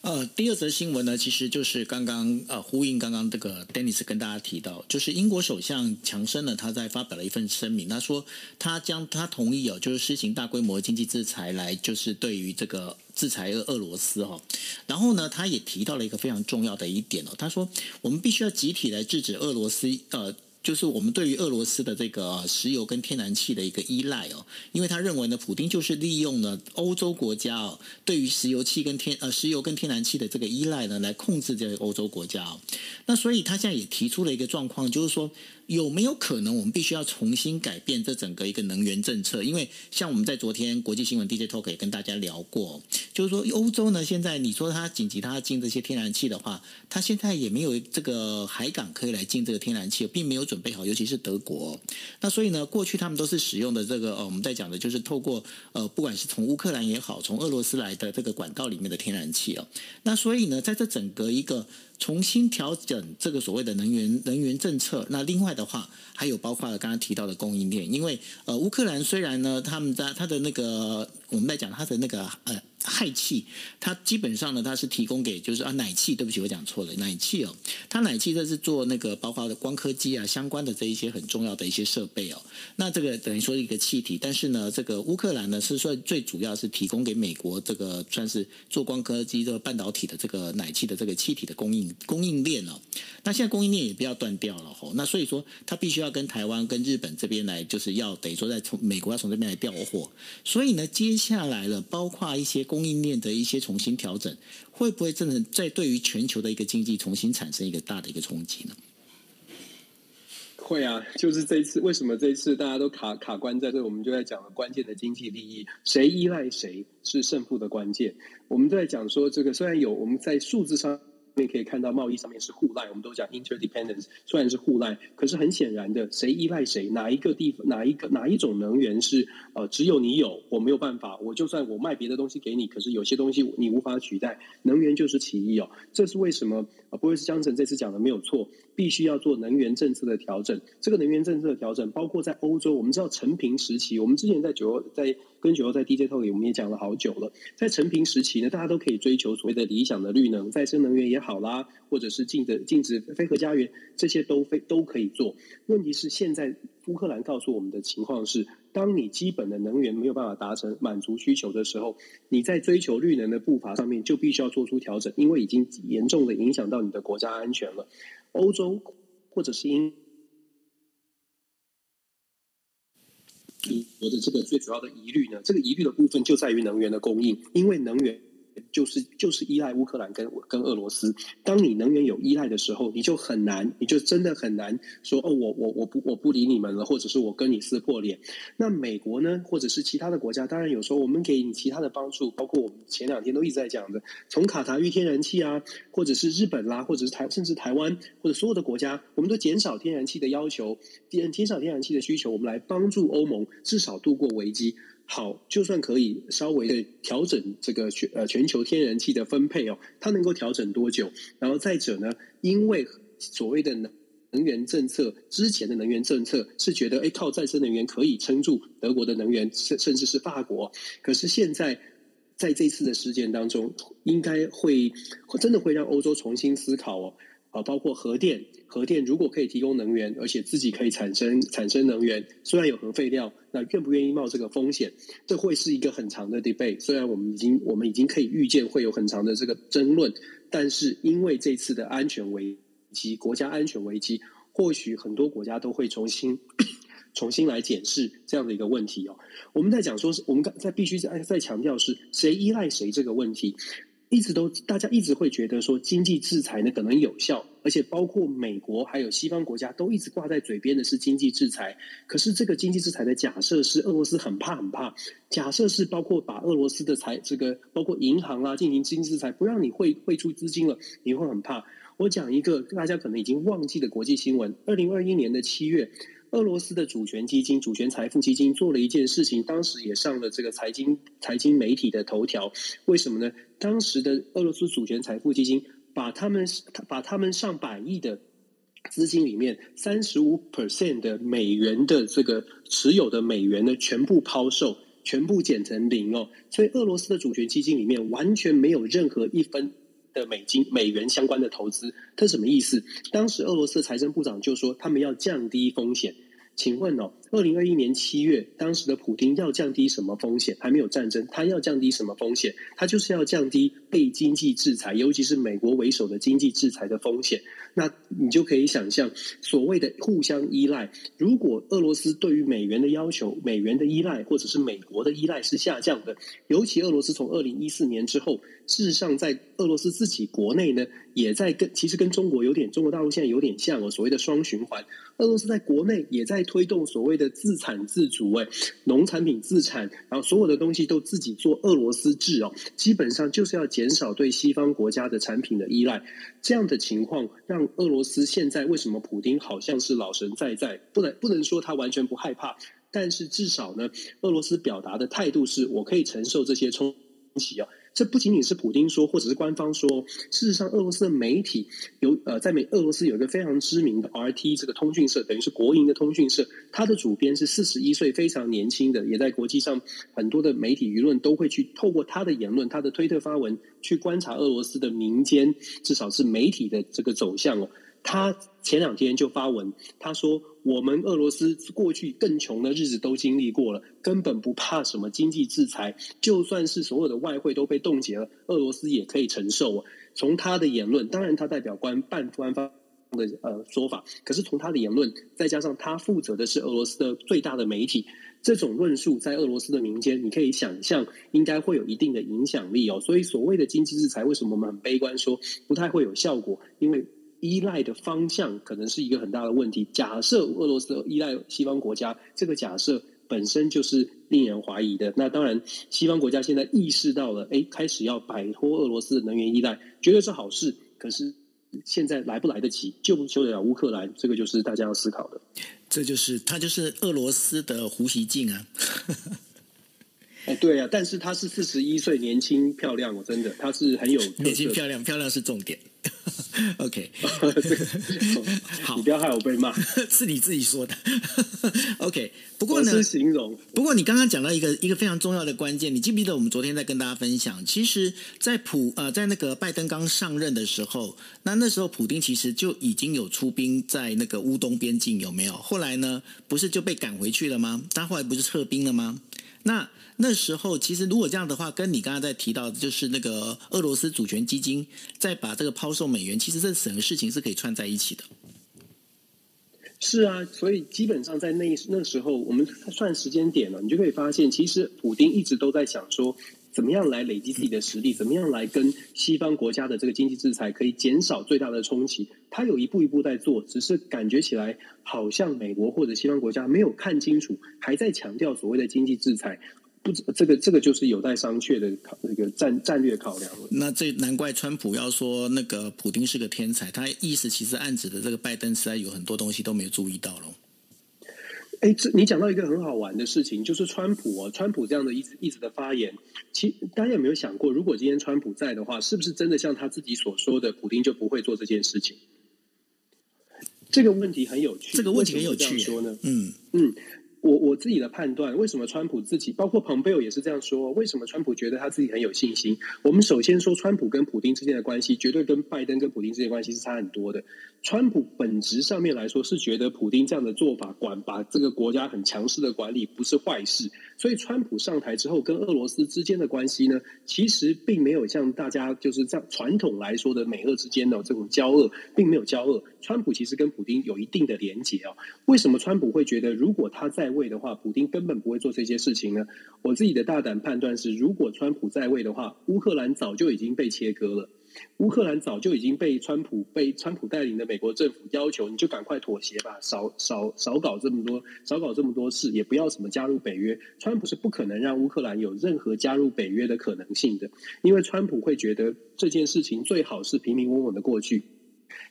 呃，第二则新闻呢，其实就是刚刚呃呼应刚刚这个 Dennis 跟大家提到，就是英国首相强生呢，他在发表了一份声明，他说他将他同意哦，就是施行大规模经济制裁来，就是对于这个制裁俄俄罗斯哈、哦。然后呢，他也提到了一个非常重要的一点哦，他说我们必须要集体来制止俄罗斯呃。就是我们对于俄罗斯的这个石油跟天然气的一个依赖哦，因为他认为呢，普丁就是利用了欧洲国家哦，对于石油气跟天呃石油跟天然气的这个依赖呢，来控制这个欧洲国家哦。那所以他现在也提出了一个状况，就是说。有没有可能我们必须要重新改变这整个一个能源政策？因为像我们在昨天国际新闻 DJ Talk 也跟大家聊过，就是说欧洲呢，现在你说它紧急它要进这些天然气的话，它现在也没有这个海港可以来进这个天然气，并没有准备好，尤其是德国。那所以呢，过去他们都是使用的这个呃，我们在讲的就是透过呃，不管是从乌克兰也好，从俄罗斯来的这个管道里面的天然气哦。那所以呢，在这整个一个。重新调整这个所谓的能源能源政策。那另外的话，还有包括了刚刚提到的供应链，因为呃，乌克兰虽然呢，他们在他的那个我们在讲他的那个呃。氦气，它基本上呢，它是提供给就是啊奶气，对不起，我讲错了，奶气哦，它奶气这是做那个包括的光刻机啊相关的这一些很重要的一些设备哦。那这个等于说一个气体，但是呢，这个乌克兰呢是说最主要是提供给美国这个算是做光刻机这个半导体的这个奶气的这个气体的供应供应链哦。那现在供应链也不要断掉了吼，那所以说它必须要跟台湾跟日本这边来，就是要等于说在从美国要从这边来调货。所以呢，接下来了包括一些。供应链的一些重新调整，会不会真的在对于全球的一个经济重新产生一个大的一个冲击呢？会啊，就是这次，为什么这次大家都卡卡关在这？我们就在讲了关键的经济利益，谁依赖谁是胜负的关键。我们在讲说，这个虽然有我们在数字上。面可以看到，贸易上面是互赖，我们都讲 interdependence，虽然是互赖，可是很显然的，谁依赖谁？哪一个地方，哪一个哪一种能源是呃，只有你有，我没有办法，我就算我卖别的东西给你，可是有些东西你无法取代，能源就是其一哦。这是为什么？呃，不会是江城这次讲的没有错，必须要做能源政策的调整。这个能源政策的调整，包括在欧洲，我们知道陈平时期，我们之前在九在。跟九欧在 DJ 套里我们也讲了好久了。在成平时期呢，大家都可以追求所谓的理想的绿能、再生能源也好啦，或者是禁的禁止非核家园，这些都非都可以做。问题是现在乌克兰告诉我们的情况是，当你基本的能源没有办法达成满足需求的时候，你在追求绿能的步伐上面就必须要做出调整，因为已经严重的影响到你的国家安全了。欧洲或者是英。我的这个最主要的疑虑呢，这个疑虑的部分就在于能源的供应，因为能源。就是就是依赖乌克兰跟跟俄罗斯。当你能源有依赖的时候，你就很难，你就真的很难说哦，我我我不我不理你们了，或者是我跟你撕破脸。那美国呢，或者是其他的国家，当然有时候我们给你其他的帮助，包括我们前两天都一直在讲的，从卡塔玉天然气啊，或者是日本啦，或者是台甚至台湾或者所有的国家，我们都减少天然气的要求，减减少天然气的需求，我们来帮助欧盟至少度过危机。好，就算可以稍微的调整这个全呃全球天然气的分配哦，它能够调整多久？然后再者呢，因为所谓的能能源政策之前的能源政策是觉得，哎，靠再生能源可以撑住德国的能源，甚甚至是法国。可是现在在这次的事件当中，应该会真的会让欧洲重新思考哦。啊，包括核电，核电如果可以提供能源，而且自己可以产生产生能源，虽然有核废料，那愿不愿意冒这个风险？这会是一个很长的 debate。虽然我们已经我们已经可以预见会有很长的这个争论，但是因为这次的安全危机、国家安全危机，或许很多国家都会重新重新来检视这样的一个问题哦。我们在讲说，是我们刚在必须再再强调是谁依赖谁这个问题。一直都，大家一直会觉得说经济制裁呢可能有效，而且包括美国还有西方国家都一直挂在嘴边的是经济制裁。可是这个经济制裁的假设是俄罗斯很怕很怕，假设是包括把俄罗斯的财这个包括银行啊进行经济制裁，不让你汇汇出资金了，你会很怕。我讲一个大家可能已经忘记的国际新闻：二零二一年的七月。俄罗斯的主权基金、主权财富基金做了一件事情，当时也上了这个财经财经媒体的头条。为什么呢？当时的俄罗斯主权财富基金把他们把他们上百亿的资金里面三十五 percent 的美元的这个持有的美元呢，全部抛售，全部减成零哦。所以俄罗斯的主权基金里面完全没有任何一分。的美金、美元相关的投资，它什么意思？当时俄罗斯财政部长就说，他们要降低风险。请问哦，二零二一年七月，当时的普丁要降低什么风险？还没有战争，他要降低什么风险？他就是要降低被经济制裁，尤其是美国为首的经济制裁的风险。那你就可以想象，所谓的互相依赖，如果俄罗斯对于美元的要求、美元的依赖，或者是美国的依赖是下降的，尤其俄罗斯从二零一四年之后，事实上在俄罗斯自己国内呢，也在跟其实跟中国有点，中国大陆现在有点像哦，所谓的双循环。俄罗斯在国内也在推动所谓的自产自足，哎，农产品自产，然后所有的东西都自己做俄罗斯制哦，基本上就是要减少对西方国家的产品的依赖。这样的情况让俄罗斯现在为什么普丁好像是老神在在，不能不能说他完全不害怕，但是至少呢，俄罗斯表达的态度是我可以承受这些冲击哦。这不仅仅是普丁说，或者是官方说。事实上，俄罗斯的媒体有呃，在美俄罗斯有一个非常知名的 RT 这个通讯社，等于是国营的通讯社。它的主编是四十一岁，非常年轻的，也在国际上很多的媒体舆论都会去透过他的言论、他的推特发文去观察俄罗斯的民间，至少是媒体的这个走向哦。他前两天就发文，他说：“我们俄罗斯过去更穷的日子都经历过了，根本不怕什么经济制裁。就算是所有的外汇都被冻结了，俄罗斯也可以承受。”从他的言论，当然他代表官半官方的呃说法，可是从他的言论，再加上他负责的是俄罗斯的最大的媒体，这种论述在俄罗斯的民间，你可以想象应该会有一定的影响力哦。所以所谓的经济制裁，为什么我们很悲观说不太会有效果？因为依赖的方向可能是一个很大的问题。假设俄罗斯依赖西方国家，这个假设本身就是令人怀疑的。那当然，西方国家现在意识到了，哎，开始要摆脱俄罗斯的能源依赖，绝对是好事。可是现在来不来得及，救不救得了乌克兰，这个就是大家要思考的。这就是他就是俄罗斯的胡锡进啊。哎，对啊，但是他是四十一岁，年轻漂亮，我真的他是很有 年轻漂亮，漂亮是重点。OK，好，你不要害我被骂，是你自己说的。OK，不过呢，是形容。不过你刚刚讲到一个一个非常重要的关键，你记不记得我们昨天在跟大家分享？其实，在普呃，在那个拜登刚上任的时候，那那时候普丁其实就已经有出兵在那个乌东边境，有没有？后来呢，不是就被赶回去了吗？他后来不是撤兵了吗？那那时候，其实如果这样的话，跟你刚刚在提到，就是那个俄罗斯主权基金在把这个抛售美元，其实这整个事情是可以串在一起的。是啊，所以基本上在那那时候，我们算时间点了，你就可以发现，其实普丁一直都在想说，怎么样来累积自己的实力，怎么样来跟西方国家的这个经济制裁可以减少最大的冲击。他有一步一步在做，只是感觉起来好像美国或者西方国家没有看清楚，还在强调所谓的经济制裁。不，这个这个就是有待商榷的考那个战战略考量了。那这难怪川普要说那个普丁是个天才，他意思其实暗指的这个拜登实在有很多东西都没有注意到了。哎，这你讲到一个很好玩的事情，就是川普哦，川普这样的一直一直的发言，其大家有没有想过，如果今天川普在的话，是不是真的像他自己所说的，普丁就不会做这件事情？这个问题很有趣，这个问题很有趣，说呢？嗯嗯。我我自己的判断，为什么川普自己，包括蓬佩奥也是这样说？为什么川普觉得他自己很有信心？我们首先说，川普跟普京之间的关系，绝对跟拜登跟普京之间关系是差很多的。川普本质上面来说，是觉得普京这样的做法，管把这个国家很强势的管理，不是坏事。所以，川普上台之后，跟俄罗斯之间的关系呢，其实并没有像大家就是这样传统来说的美俄之间的这种交恶，并没有交恶。川普其实跟普丁有一定的连结哦。为什么川普会觉得，如果他在位的话，普丁根本不会做这些事情呢？我自己的大胆判断是，如果川普在位的话，乌克兰早就已经被切割了。乌克兰早就已经被川普被川普带领的美国政府要求，你就赶快妥协吧，少少少搞这么多，少搞这么多事，也不要什么加入北约。川普是不可能让乌克兰有任何加入北约的可能性的，因为川普会觉得这件事情最好是平平稳稳的过去。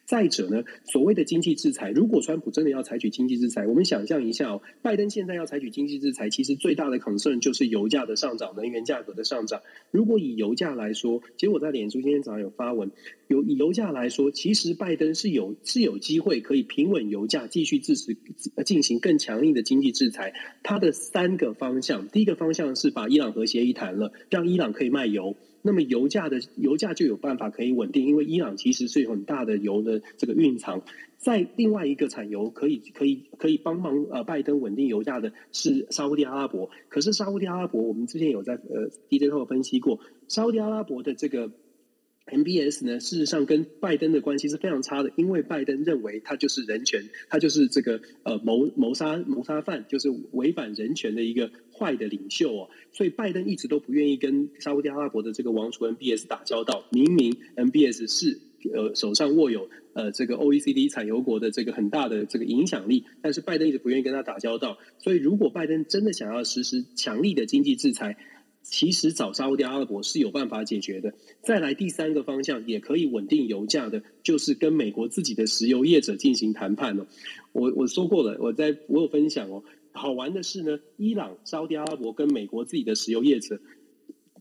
再者呢，所谓的经济制裁，如果川普真的要采取经济制裁，我们想象一下哦，拜登现在要采取经济制裁，其实最大的 concern 就是油价的上涨、能源价格的上涨。如果以油价来说，其实我在脸书今天早上有发文，有以油价来说，其实拜登是有是有机会可以平稳油价，继续支持进行更强硬的经济制裁。它的三个方向，第一个方向是把伊朗核协议谈了，让伊朗可以卖油。那么油价的油价就有办法可以稳定，因为伊朗其实是有很大的油的这个蕴藏。在另外一个产油可以可以可以帮忙呃拜登稳定油价的是沙乌地阿拉伯。可是沙乌地阿拉伯，我们之前有在呃 DJ 后分析过，沙乌地阿拉伯的这个。MBS 呢，事实上跟拜登的关系是非常差的，因为拜登认为他就是人权，他就是这个呃谋谋杀谋杀犯，就是违反人权的一个坏的领袖哦，所以拜登一直都不愿意跟沙乌地阿拉伯的这个王储 MBS 打交道。明明 MBS 是呃手上握有呃这个 OECD 产油国的这个很大的这个影响力，但是拜登一直不愿意跟他打交道。所以如果拜登真的想要实施强力的经济制裁，其实找沙特阿拉伯是有办法解决的。再来第三个方向，也可以稳定油价的，就是跟美国自己的石油业者进行谈判哦。我我说过了，我在我有分享哦。好玩的是呢，伊朗、沙特阿拉伯跟美国自己的石油业者，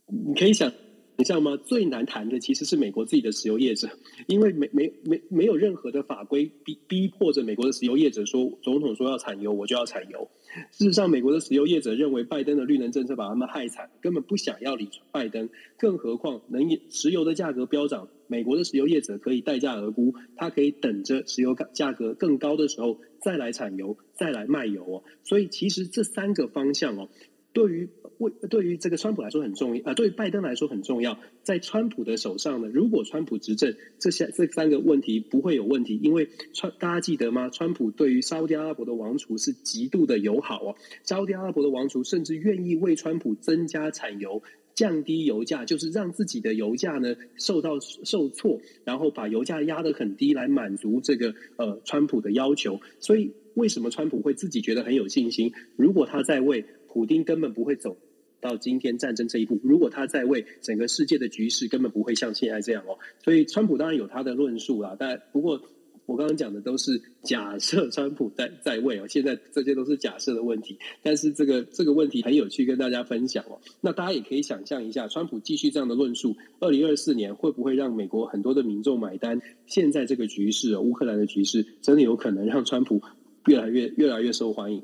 你可以想。你知道吗？最难谈的其实是美国自己的石油业者，因为没没没没有任何的法规逼逼迫着美国的石油业者说，总统说要产油，我就要产油。事实上，美国的石油业者认为拜登的绿能政策把他们害惨，根本不想要理拜登。更何况，能石油的价格飙涨，美国的石油业者可以待价而沽，他可以等着石油价格更高的时候再来产油，再来卖油哦。所以，其实这三个方向哦。对于为对于这个川普来说很重要啊，对于拜登来说很重要。在川普的手上呢，如果川普执政，这些这三个问题不会有问题，因为川大家记得吗？川普对于沙乌地阿拉伯的王储是极度的友好哦，沙乌地阿拉伯的王储甚至愿意为川普增加产油，降低油价，就是让自己的油价呢受到受挫，然后把油价压得很低，来满足这个呃川普的要求。所以为什么川普会自己觉得很有信心？如果他在位。普丁根本不会走到今天战争这一步。如果他在位，整个世界的局势根本不会像现在这样哦。所以，川普当然有他的论述啦。但不过，我刚刚讲的都是假设川普在在位哦，现在这些都是假设的问题。但是这个这个问题很有趣，跟大家分享哦。那大家也可以想象一下，川普继续这样的论述，二零二四年会不会让美国很多的民众买单？现在这个局势，乌克兰的局势真的有可能让川普越来越越来越受欢迎。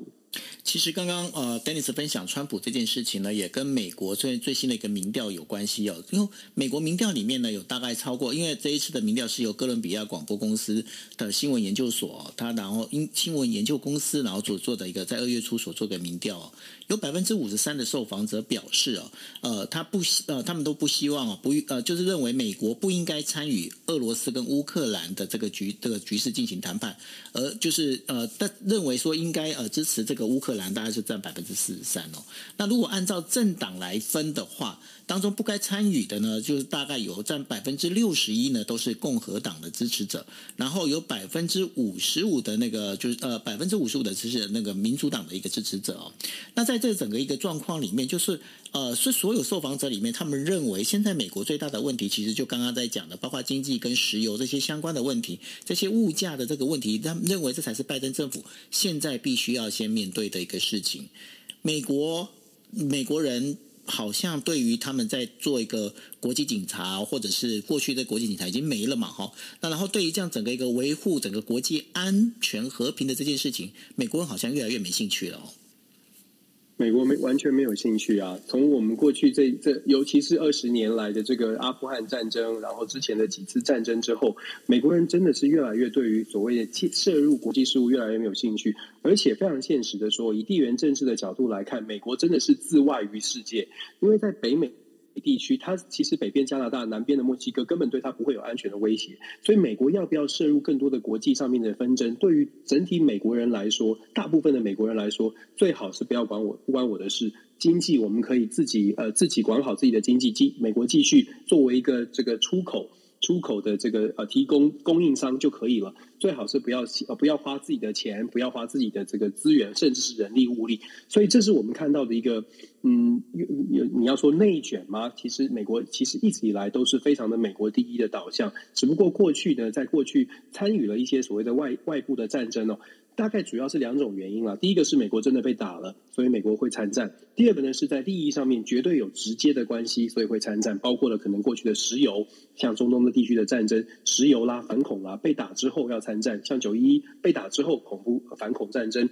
其实刚刚呃，Dennis 分享川普这件事情呢，也跟美国最最新的一个民调有关系哦。因为美国民调里面呢，有大概超过，因为这一次的民调是由哥伦比亚广播公司的新闻研究所，它然后因新闻研究公司然后所做的一个在二月初所做的民调，有百分之五十三的受访者表示哦，呃，他不希呃，他们都不希望哦，不呃，就是认为美国不应该参与俄罗斯跟乌克兰的这个局这个局势进行谈判，而就是呃，但认为说应该呃支持这个乌克兰。大概是占百分之四十三哦。那如果按照政党来分的话，当中不该参与的呢，就是大概有占百分之六十一呢，都是共和党的支持者。然后有百分之五十五的那个，就是呃百分之五十五的支持那个民主党的一个支持者哦。那在这整个一个状况里面，就是呃是所有受访者里面，他们认为现在美国最大的问题，其实就刚刚在讲的，包括经济跟石油这些相关的问题，这些物价的这个问题，他们认为这才是拜登政府现在必须要先面对的一个事情。美国美国人。好像对于他们在做一个国际警察，或者是过去的国际警察已经没了嘛，哈。那然后对于这样整个一个维护整个国际安全和平的这件事情，美国人好像越来越没兴趣了哦。美国没完全没有兴趣啊！从我们过去这这，尤其是二十年来的这个阿富汗战争，然后之前的几次战争之后，美国人真的是越来越对于所谓的涉入国际事务越来越没有兴趣，而且非常现实的说，以地缘政治的角度来看，美国真的是自外于世界，因为在北美。地区，它其实北边加拿大、南边的墨西哥根本对它不会有安全的威胁，所以美国要不要涉入更多的国际上面的纷争，对于整体美国人来说，大部分的美国人来说，最好是不要管我，不关我的事。经济我们可以自己呃自己管好自己的经济，继美国继续作为一个这个出口。出口的这个呃提供供应商就可以了，最好是不要呃不要花自己的钱，不要花自己的这个资源，甚至是人力物力。所以这是我们看到的一个嗯，有有你要说内卷吗？其实美国其实一直以来都是非常的美国第一的导向，只不过过去呢，在过去参与了一些所谓的外外部的战争哦。大概主要是两种原因了。第一个是美国真的被打了，所以美国会参战；第二个呢，是在利益上面绝对有直接的关系，所以会参战。包括了可能过去的石油，像中东的地区的战争，石油啦、反恐啦，被打之后要参战；像九一一被打之后，恐怖反恐战争、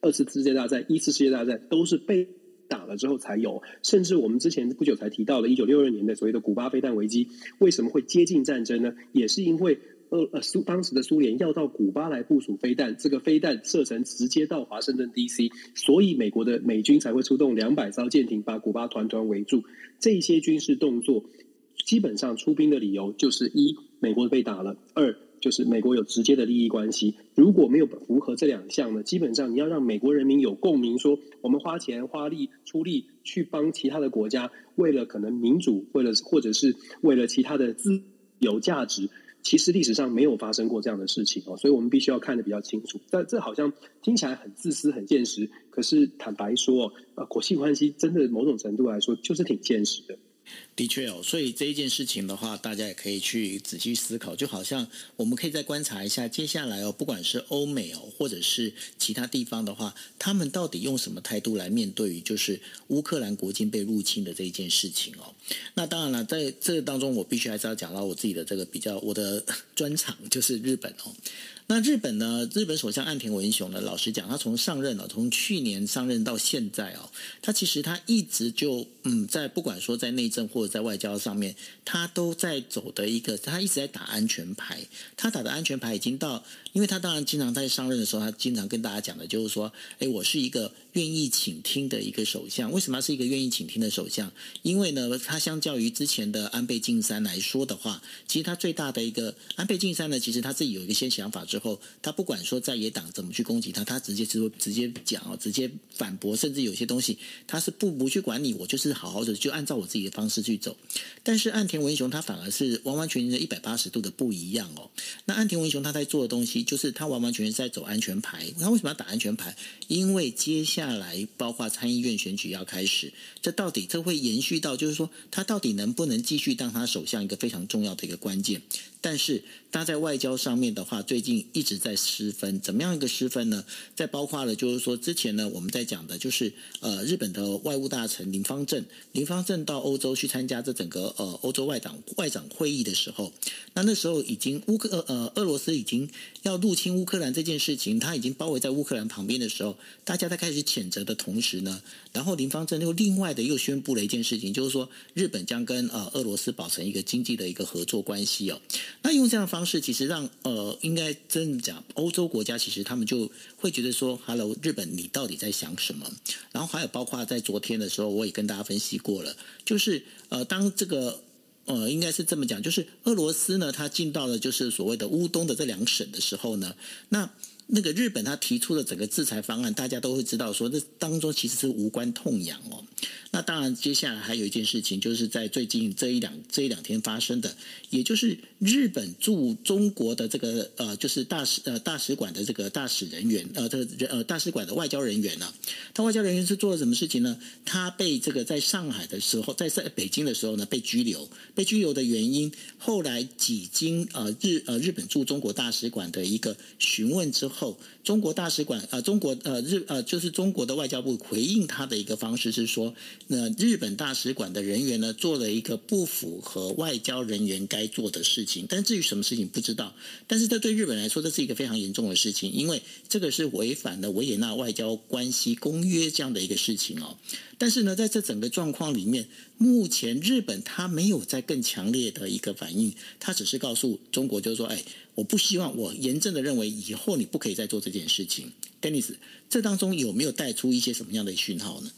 二次世界大战、一次世界大战都是被打了之后才有。甚至我们之前不久才提到的一九六二年的所谓的古巴飞弹危机，为什么会接近战争呢？也是因为。呃呃，苏当时的苏联要到古巴来部署飞弹，这个飞弹射程直接到华盛顿 DC，所以美国的美军才会出动两百艘舰艇把古巴团团围住。这些军事动作基本上出兵的理由就是一，美国被打了；二就是美国有直接的利益关系。如果没有符合这两项呢，基本上你要让美国人民有共鸣，说我们花钱花力出力去帮其他的国家，为了可能民主，为了或者是为了其他的自由价值。其实历史上没有发生过这样的事情哦，所以我们必须要看得比较清楚。但这好像听起来很自私、很现实，可是坦白说，呃，国际关系真的某种程度来说就是挺现实的。的确哦，所以这一件事情的话，大家也可以去仔细思考。就好像我们可以再观察一下，接下来哦，不管是欧美哦，或者是其他地方的话，他们到底用什么态度来面对于就是乌克兰国境被入侵的这一件事情哦？那当然了，在这当中，我必须还是要讲到我自己的这个比较我的专长，就是日本哦。那日本呢？日本首相岸田文雄呢？老实讲，他从上任了，从去年上任到现在哦，他其实他一直就嗯，在不管说在内政或在外交上面，他都在走的一个，他一直在打安全牌。他打的安全牌已经到，因为他当然经常在上任的时候，他经常跟大家讲的就是说，哎，我是一个愿意倾听的一个首相。为什么是一个愿意倾听的首相？因为呢，他相较于之前的安倍晋三来说的话，其实他最大的一个安倍晋三呢，其实他自己有一些想法。之后，他不管说在野党怎么去攻击他，他直接直直接讲哦，直接反驳，甚至有些东西他是不不去管你，我就是好好的就按照我自己的方式去走。但是岸田文雄他反而是完完全全的一百八十度的不一样哦。那岸田文雄他在做的东西，就是他完完全全在走安全牌。他为什么要打安全牌？因为接下来包括参议院选举要开始，这到底这会延续到，就是说他到底能不能继续当他首相一个非常重要的一个关键。但是他在外交上面的话，最近一直在失分。怎么样一个失分呢？在包括了就是说之前呢，我们在讲的就是呃日本的外务大臣林芳正，林芳正到欧洲去参加这整个呃欧洲外长外长会议的时候，那那时候已经乌克呃俄罗斯已经要入侵乌克兰这件事情，他已经包围在乌克兰旁边的时候，大家在开始谴责的同时呢，然后林芳正又另外的又宣布了一件事情，就是说日本将跟呃俄罗斯保持一个经济的一个合作关系哦。那用这样的方式，其实让呃，应该真的讲，欧洲国家其实他们就会觉得说，Hello，日本，你到底在想什么？然后还有包括在昨天的时候，我也跟大家分析过了，就是呃，当这个呃，应该是这么讲，就是俄罗斯呢，它进到了就是所谓的乌东的这两省的时候呢，那。那个日本他提出的整个制裁方案，大家都会知道说，这当中其实是无关痛痒哦。那当然，接下来还有一件事情，就是在最近这一两这一两天发生的，也就是日本驻中国的这个呃，就是大使呃大使馆的这个大使人员呃，这个呃大使馆的外交人员呢、他外交人员是做了什么事情呢？他被这个在上海的时候，在在北京的时候呢，被拘留。被拘留的原因，后来几经呃日呃日本驻中国大使馆的一个询问之后。后，中国大使馆呃，中国呃日呃，就是中国的外交部回应他的一个方式是说，那日本大使馆的人员呢，做了一个不符合外交人员该做的事情，但至于什么事情不知道。但是这对日本来说，这是一个非常严重的事情，因为这个是违反了维也纳外交关系公约这样的一个事情哦。但是呢，在这整个状况里面，目前日本他没有在更强烈的一个反应，他只是告诉中国，就是说，哎。我不希望，我严正的认为，以后你不可以再做这件事情，Denis，。这当中有没有带出一些什么样的讯号呢？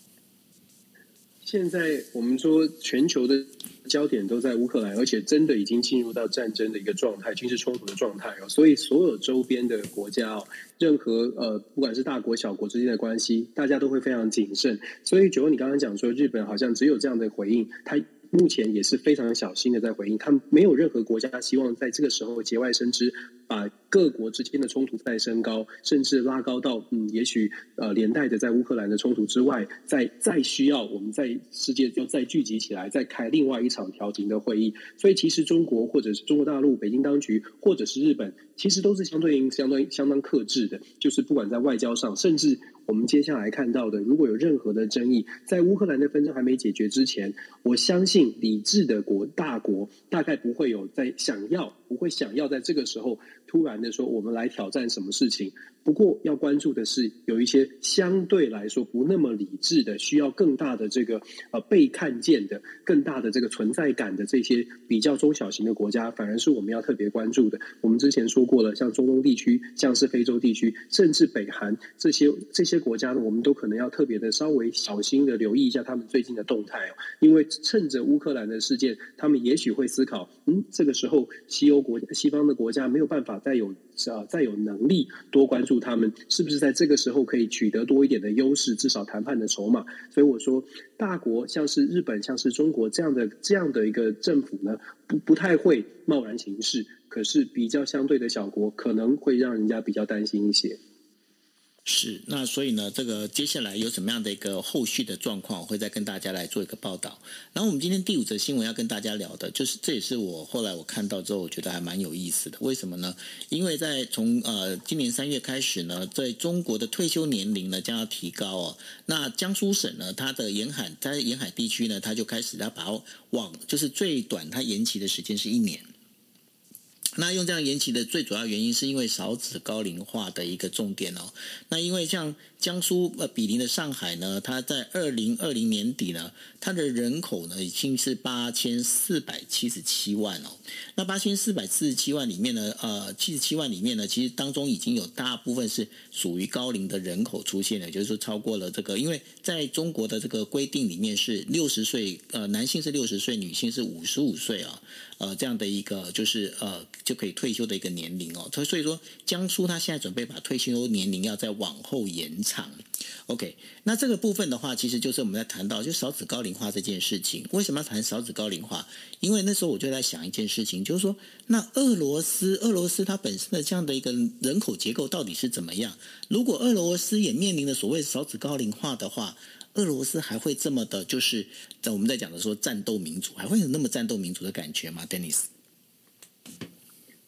现在我们说全球的焦点都在乌克兰，而且真的已经进入到战争的一个状态，军事冲突的状态哦。所以所有周边的国家哦，任何呃，不管是大国小国之间的关系，大家都会非常谨慎。所以，九，你刚刚讲说，日本好像只有这样的回应，他。目前也是非常小心的在回应，他没有任何国家希望在这个时候节外生枝，把各国之间的冲突再升高，甚至拉高到嗯，也许呃连带的在乌克兰的冲突之外，再再需要我们在世界要再聚集起来，再开另外一场调停的会议。所以其实中国或者是中国大陆、北京当局，或者是日本，其实都是相对应相当相当克制的，就是不管在外交上，甚至。我们接下来看到的，如果有任何的争议，在乌克兰的纷争还没解决之前，我相信理智的国大国大概不会有在想要，不会想要在这个时候突然的说，我们来挑战什么事情。不过要关注的是，有一些相对来说不那么理智的，需要更大的这个呃被看见的、更大的这个存在感的这些比较中小型的国家，反而是我们要特别关注的。我们之前说过了，像中东地区、像是非洲地区，甚至北韩这些这些国家呢，我们都可能要特别的稍微小心的留意一下他们最近的动态哦。因为趁着乌克兰的事件，他们也许会思考，嗯，这个时候西欧国西方的国家没有办法再有啊再有能力多关注。他们是不是在这个时候可以取得多一点的优势，至少谈判的筹码？所以我说，大国像是日本、像是中国这样的这样的一个政府呢，不不太会贸然行事。可是比较相对的小国，可能会让人家比较担心一些。是，那所以呢，这个接下来有什么样的一个后续的状况，我会再跟大家来做一个报道。然后我们今天第五则新闻要跟大家聊的，就是这也是我后来我看到之后，我觉得还蛮有意思的。为什么呢？因为在从呃今年三月开始呢，在中国的退休年龄呢将要提高哦。那江苏省呢，它的沿海在沿海地区呢，它就开始要把往就是最短它延期的时间是一年。那用这样延期的最主要原因，是因为少子高龄化的一个重点哦。那因为像江苏呃毗邻的上海呢，它在二零二零年底呢，它的人口呢已经是八千四百七十七万哦。那八千四百四十七万里面呢，呃，七十七万里面呢，其实当中已经有大部分是属于高龄的人口出现了，就是说超过了这个，因为在中国的这个规定里面是六十岁，呃，男性是六十岁，女性是五十五岁啊，呃，这样的一个就是呃。就可以退休的一个年龄哦。所以说，江苏他现在准备把退休年龄要再往后延长。OK，那这个部分的话，其实就是我们在谈到就少子高龄化这件事情。为什么要谈少子高龄化？因为那时候我就在想一件事情，就是说，那俄罗斯，俄罗斯它本身的这样的一个人口结构到底是怎么样？如果俄罗斯也面临了所谓少子高龄化的话，俄罗斯还会这么的，就是在我们在讲的说战斗民族，还会有那么战斗民族的感觉吗？Dennis？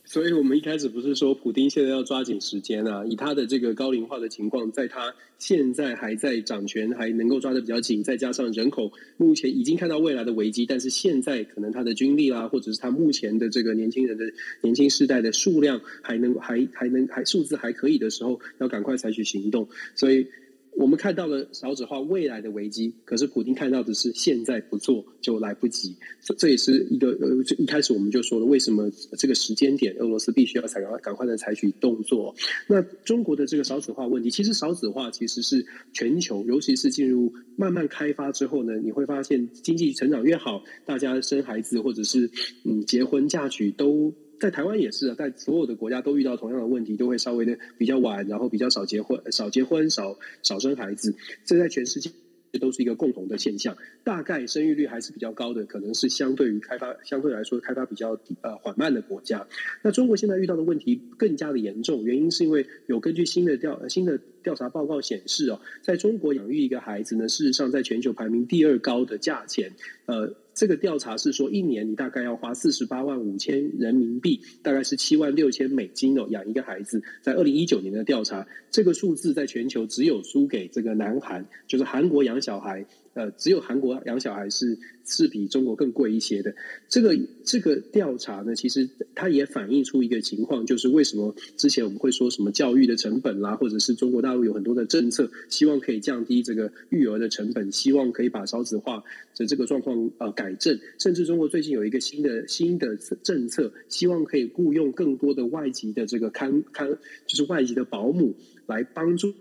所以我们一开始不是说普丁现在要抓紧时间啊？以他的这个高龄化的情况，在他现在还在掌权，还能够抓得比较紧，再加上人口目前已经看到未来的危机，但是现在可能他的军力啦，或者是他目前的这个年轻人的年轻世代的数量还能还还能还数字还可以的时候，要赶快采取行动。所以。我们看到了少子化未来的危机，可是普丁看到的是现在不做就来不及，这这也是一个呃，一开始我们就说了，为什么这个时间点俄罗斯必须要采赶快赶快的采取动作？那中国的这个少子化问题，其实少子化其实是全球，尤其是进入慢慢开发之后呢，你会发现经济成长越好，大家生孩子或者是嗯结婚嫁娶都。在台湾也是啊，在所有的国家都遇到同样的问题，都会稍微的比较晚，然后比较少结婚，少结婚，少少生孩子，这在全世界都是一个共同的现象。大概生育率还是比较高的，可能是相对于开发相对来说开发比较呃缓慢的国家。那中国现在遇到的问题更加的严重，原因是因为有根据新的调新的调查报告显示哦，在中国养育一个孩子呢，事实上在全球排名第二高的价钱，呃。这个调查是说，一年你大概要花四十八万五千人民币，大概是七万六千美金哦，养一个孩子。在二零一九年的调查，这个数字在全球只有输给这个南韩，就是韩国养小孩。呃，只有韩国养小孩是是比中国更贵一些的。这个这个调查呢，其实它也反映出一个情况，就是为什么之前我们会说什么教育的成本啦，或者是中国大陆有很多的政策，希望可以降低这个育儿的成本，希望可以把少子化的这个状况呃改正。甚至中国最近有一个新的新的政策，希望可以雇佣更多的外籍的这个看看，就是外籍的保姆来帮助。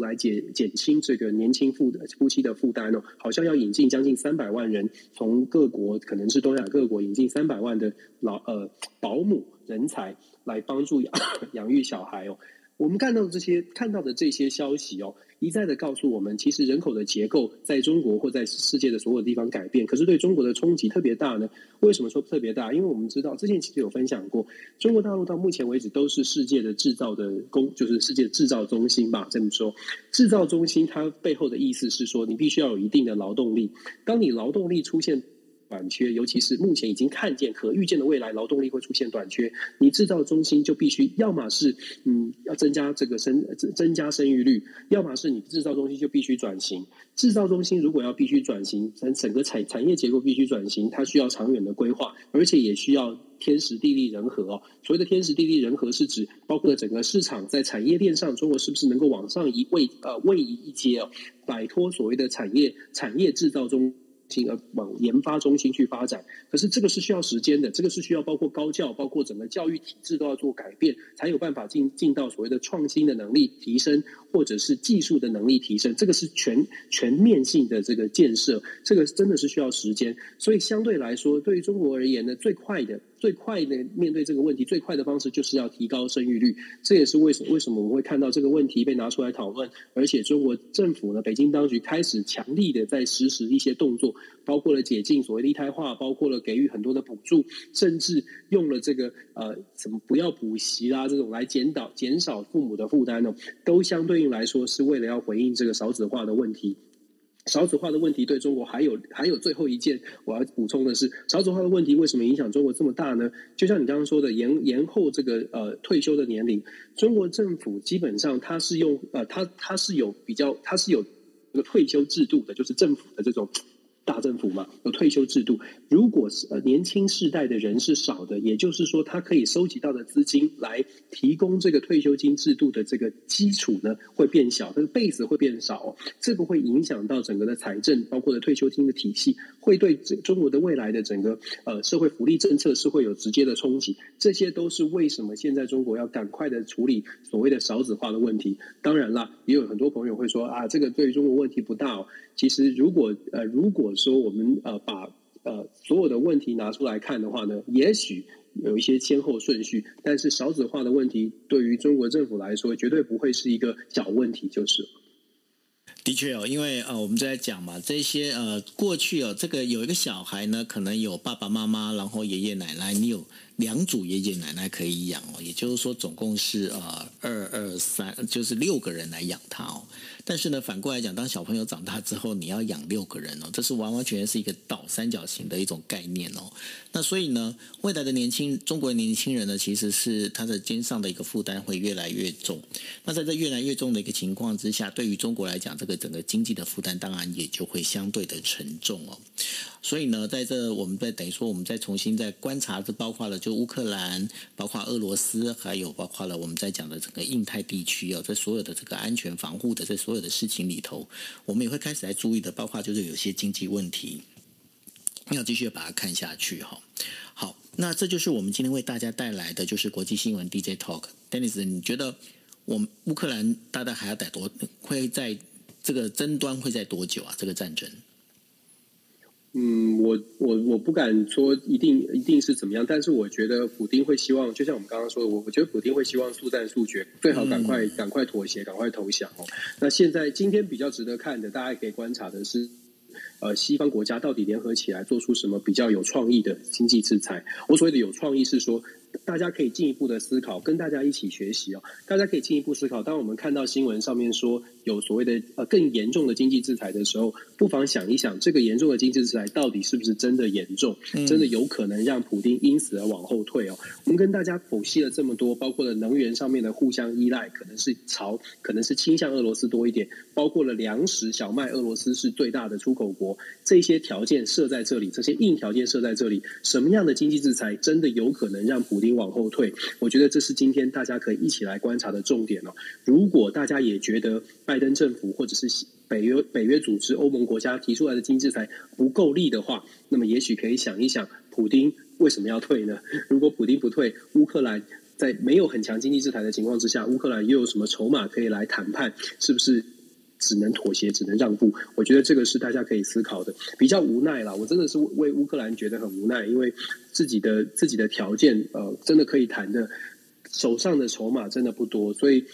来减减轻这个年轻夫的夫妻的负担哦，好像要引进将近三百万人，从各国可能是东亚各国引进三百万的老呃保姆人才来帮助养 养育小孩哦。我们看到的这些看到的这些消息哦，一再的告诉我们，其实人口的结构在中国或在世界的所有地方改变，可是对中国的冲击特别大呢？为什么说特别大？因为我们知道之前其实有分享过，中国大陆到目前为止都是世界的制造的工，就是世界制造中心吧。这么说，制造中心它背后的意思是说，你必须要有一定的劳动力，当你劳动力出现。短缺，尤其是目前已经看见可预见的未来，劳动力会出现短缺。你制造中心就必须，要么是嗯要增加这个生增增加生育率，要么是你制造中心就必须转型。制造中心如果要必须转型，整整个产产业结构必须转型，它需要长远的规划，而且也需要天时地利人和。所谓的天时地利人和，是指包括整个市场在产业链上，中国是不是能够往上移位呃位移一阶哦，摆脱所谓的产业产业制造中。而往研发中心去发展，可是这个是需要时间的，这个是需要包括高教，包括整个教育体制都要做改变，才有办法进进到所谓的创新的能力提升，或者是技术的能力提升，这个是全全面性的这个建设，这个真的是需要时间。所以相对来说，对于中国而言呢，最快的。最快的面对这个问题，最快的方式就是要提高生育率。这也是为什么为什么我们会看到这个问题被拿出来讨论，而且中国政府呢，北京当局开始强力的在实施一些动作，包括了解禁所谓的一胎化，包括了给予很多的补助，甚至用了这个呃什么不要补习啦这种来减导减少父母的负担呢，都相对应来说是为了要回应这个少子化的问题。少子化的问题对中国还有还有最后一件我要补充的是，少子化的问题为什么影响中国这么大呢？就像你刚刚说的，延延后这个呃退休的年龄，中国政府基本上它是用呃它它是有比较它是有这个退休制度的，就是政府的这种。大政府嘛，有退休制度。如果是呃年轻世代的人是少的，也就是说，他可以收集到的资金来提供这个退休金制度的这个基础呢，会变小，这个 base 会变少，这个会影响到整个的财政，包括的退休金的体系，会对中国的未来的整个呃社会福利政策是会有直接的冲击。这些都是为什么现在中国要赶快的处理所谓的少子化的问题。当然啦，也有很多朋友会说啊，这个对中国问题不大哦。其实如果呃如果说我们呃把呃所有的问题拿出来看的话呢，也许有一些先后顺序，但是少子化的问题对于中国政府来说，绝对不会是一个小问题，就是。的确哦，因为呃，我们在讲嘛，这些呃，过去哦，这个有一个小孩呢，可能有爸爸妈妈，然后爷爷奶奶，你有。两组爷爷奶奶可以养哦，也就是说总共是呃二二三，就是六个人来养他哦。但是呢，反过来讲，当小朋友长大之后，你要养六个人哦，这是完完全全是一个倒三角形的一种概念哦。那所以呢，未来的年轻中国年轻人呢，其实是他的肩上的一个负担会越来越重。那在这越来越重的一个情况之下，对于中国来讲，这个整个经济的负担当然也就会相对的沉重哦。所以呢，在这我们在等于说，我们再重新再观察，这包括了。就乌克兰，包括俄罗斯，还有包括了我们在讲的整个印太地区哦，在所有的这个安全防护的这所有的事情里头，我们也会开始来注意的，包括就是有些经济问题，要继续把它看下去哈。好，那这就是我们今天为大家带来的就是国际新闻 DJ Talk。Dennis，你觉得我们乌克兰大概还要待多，会在这个争端会在多久啊？这个战争？嗯，我我我不敢说一定一定是怎么样，但是我觉得普丁会希望，就像我们刚刚说的，我我觉得普丁会希望速战速决，最好赶快赶快妥协，赶快投降哦。那现在今天比较值得看的，大家可以观察的是，呃，西方国家到底联合起来做出什么比较有创意的经济制裁？我所谓的有创意是说，大家可以进一步的思考，跟大家一起学习哦。大家可以进一步思考，当我们看到新闻上面说。有所谓的呃更严重的经济制裁的时候，不妨想一想，这个严重的经济制裁到底是不是真的严重？真的有可能让普丁因此而往后退哦。我们跟大家剖析了这么多，包括了能源上面的互相依赖，可能是朝可能是倾向俄罗斯多一点，包括了粮食小麦，俄罗斯是最大的出口国，这些条件设在这里，这些硬条件设在这里，什么样的经济制裁真的有可能让普丁往后退？我觉得这是今天大家可以一起来观察的重点哦。如果大家也觉得，拜登政府或者是北约北约组织、欧盟国家提出来的经济制裁不够力的话，那么也许可以想一想，普丁为什么要退呢？如果普丁不退，乌克兰在没有很强经济制裁的情况之下，乌克兰又有什么筹码可以来谈判？是不是只能妥协、只能让步？我觉得这个是大家可以思考的。比较无奈啦，我真的是为乌克兰觉得很无奈，因为自己的自己的条件呃，真的可以谈的，手上的筹码真的不多，所以。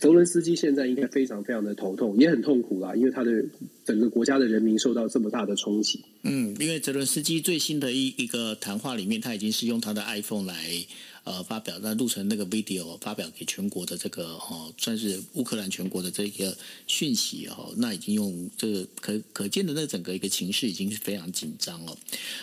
泽伦斯基现在应该非常非常的头痛，也很痛苦啦，因为他的整个国家的人民受到这么大的冲击。嗯，因为泽伦斯基最新的一一个谈话里面，他已经是用他的 iPhone 来。呃，发表那录成那个 video，发表给全国的这个哦，算是乌克兰全国的这个讯息哦，那已经用这个可可见的那整个一个情势已经是非常紧张了。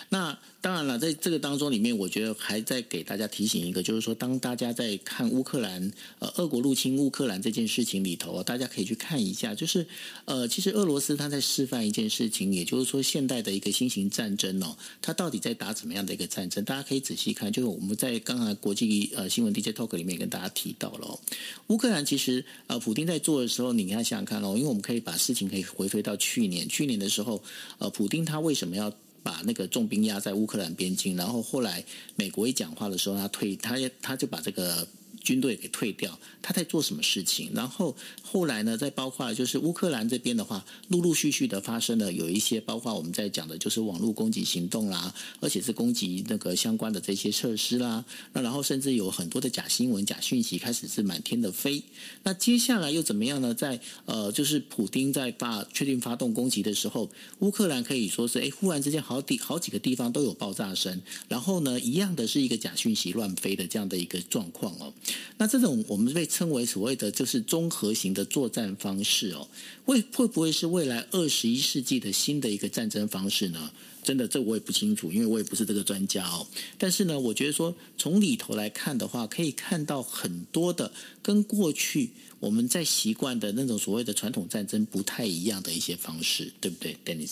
那当然了，在这个当中里面，我觉得还在给大家提醒一个，就是说，当大家在看乌克兰呃，俄国入侵乌克兰这件事情里头，大家可以去看一下，就是呃，其实俄罗斯他在示范一件事情，也就是说，现代的一个新型战争哦，它到底在打怎么样的一个战争？大家可以仔细看，就是我们在刚才国。际呃新闻 DJ Talk 里面跟大家提到了，乌克兰其实呃普丁在做的时候，你看想想看哦，因为我们可以把事情可以回推到去年，去年的时候，呃普丁他为什么要把那个重兵压在乌克兰边境？然后后来美国一讲话的时候，他退，他他就把这个。军队给退掉，他在做什么事情？然后后来呢，再包括就是乌克兰这边的话，陆陆续续的发生了有一些，包括我们在讲的就是网络攻击行动啦，而且是攻击那个相关的这些设施啦。那然后甚至有很多的假新闻、假讯息开始是满天的飞。那接下来又怎么样呢？在呃，就是普丁在发确定发动攻击的时候，乌克兰可以说是哎，忽然之间好几好几个地方都有爆炸声，然后呢，一样的是一个假讯息乱飞的这样的一个状况哦。那这种我们被称为所谓的就是综合型的作战方式哦，会会不会是未来二十一世纪的新的一个战争方式呢？真的，这我也不清楚，因为我也不是这个专家哦。但是呢，我觉得说从里头来看的话，可以看到很多的跟过去我们在习惯的那种所谓的传统战争不太一样的一些方式，对不对，Dennis？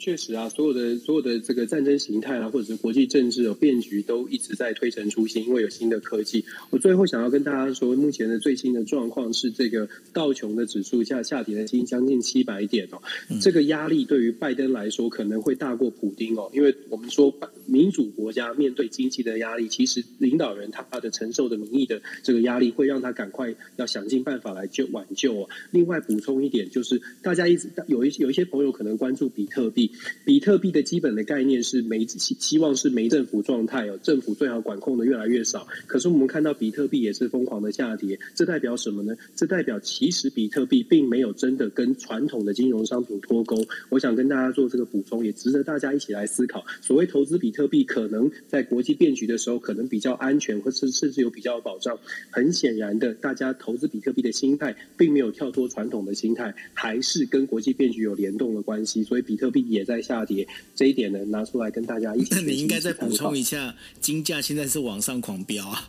确实啊，所有的所有的这个战争形态啊，或者是国际政治的变局，都一直在推陈出新，因为有新的科技。我最后想要跟大家说，目前的最新的状况是，这个道琼的指数下下跌了近将近七百点哦。这个压力对于拜登来说可能会大过普丁哦，因为我们说民主国家面对经济的压力，其实领导人他的承受的民意的这个压力，会让他赶快要想尽办法来救挽救哦。另外补充一点，就是大家一直有一有一些朋友可能关注比特币。比特币的基本的概念是没希希望是没政府状态哦，政府最好管控的越来越少。可是我们看到比特币也是疯狂的下跌，这代表什么呢？这代表其实比特币并没有真的跟传统的金融商品脱钩。我想跟大家做这个补充，也值得大家一起来思考。所谓投资比特币，可能在国际变局的时候，可能比较安全，或是甚至有比较有保障。很显然的，大家投资比特币的心态，并没有跳脱传统的心态，还是跟国际变局有联动的关系。所以比特币也在下跌，这一点呢，拿出来跟大家一起。那你应该再补充一下，金价现在是往上狂飙啊，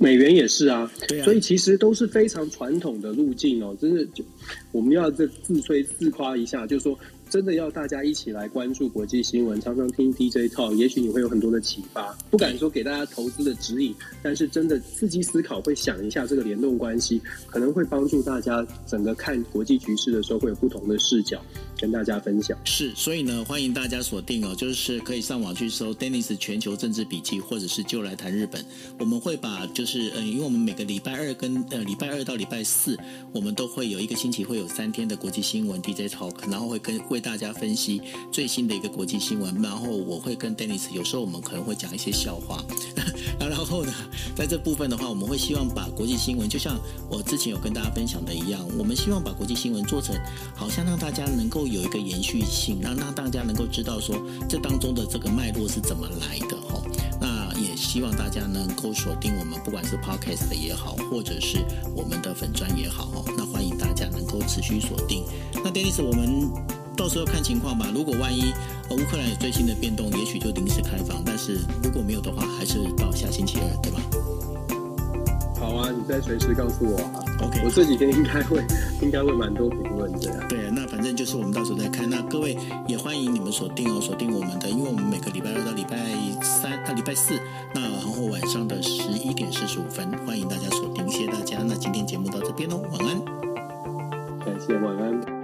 美元也是啊，对啊，所以其实都是非常传统的路径哦，真的就我们要这自吹自夸一下，就是说。真的要大家一起来关注国际新闻，常常听 DJ Talk，也许你会有很多的启发。不敢说给大家投资的指引，但是真的刺激思考，会想一下这个联动关系，可能会帮助大家整个看国际局势的时候会有不同的视角，跟大家分享。是，所以呢，欢迎大家锁定哦，就是可以上网去搜 Dennis 全球政治笔记，或者是就来谈日本。我们会把就是呃，因为我们每个礼拜二跟呃礼拜二到礼拜四，我们都会有一个星期会有三天的国际新闻 DJ Talk，然后会跟为。大家分析最新的一个国际新闻，然后我会跟 Dennis，有时候我们可能会讲一些笑话，然后呢，在这部分的话，我们会希望把国际新闻，就像我之前有跟大家分享的一样，我们希望把国际新闻做成好像让大家能够有一个延续性，让让大家能够知道说这当中的这个脉络是怎么来的哈。那也希望大家能够锁定我们，不管是 Podcast 也好，或者是我们的粉砖也好，那欢迎大家能够持续锁定。那 Dennis，我们。到时候看情况吧。如果万一乌克兰有最新的变动，也许就临时开放。但是如果没有的话，还是到下星期二，对吧？好啊，你再随时告诉我啊。OK，我这几天应该会应该会蛮多评论这样。对，那反正就是我们到时候再看。那各位也欢迎你们锁定哦，锁定我们的，因为我们每个礼拜二到礼拜三到礼拜四，那然后晚上的十一点四十五分，欢迎大家锁定。谢谢大家。那今天节目到这边喽，晚安。感谢，晚安。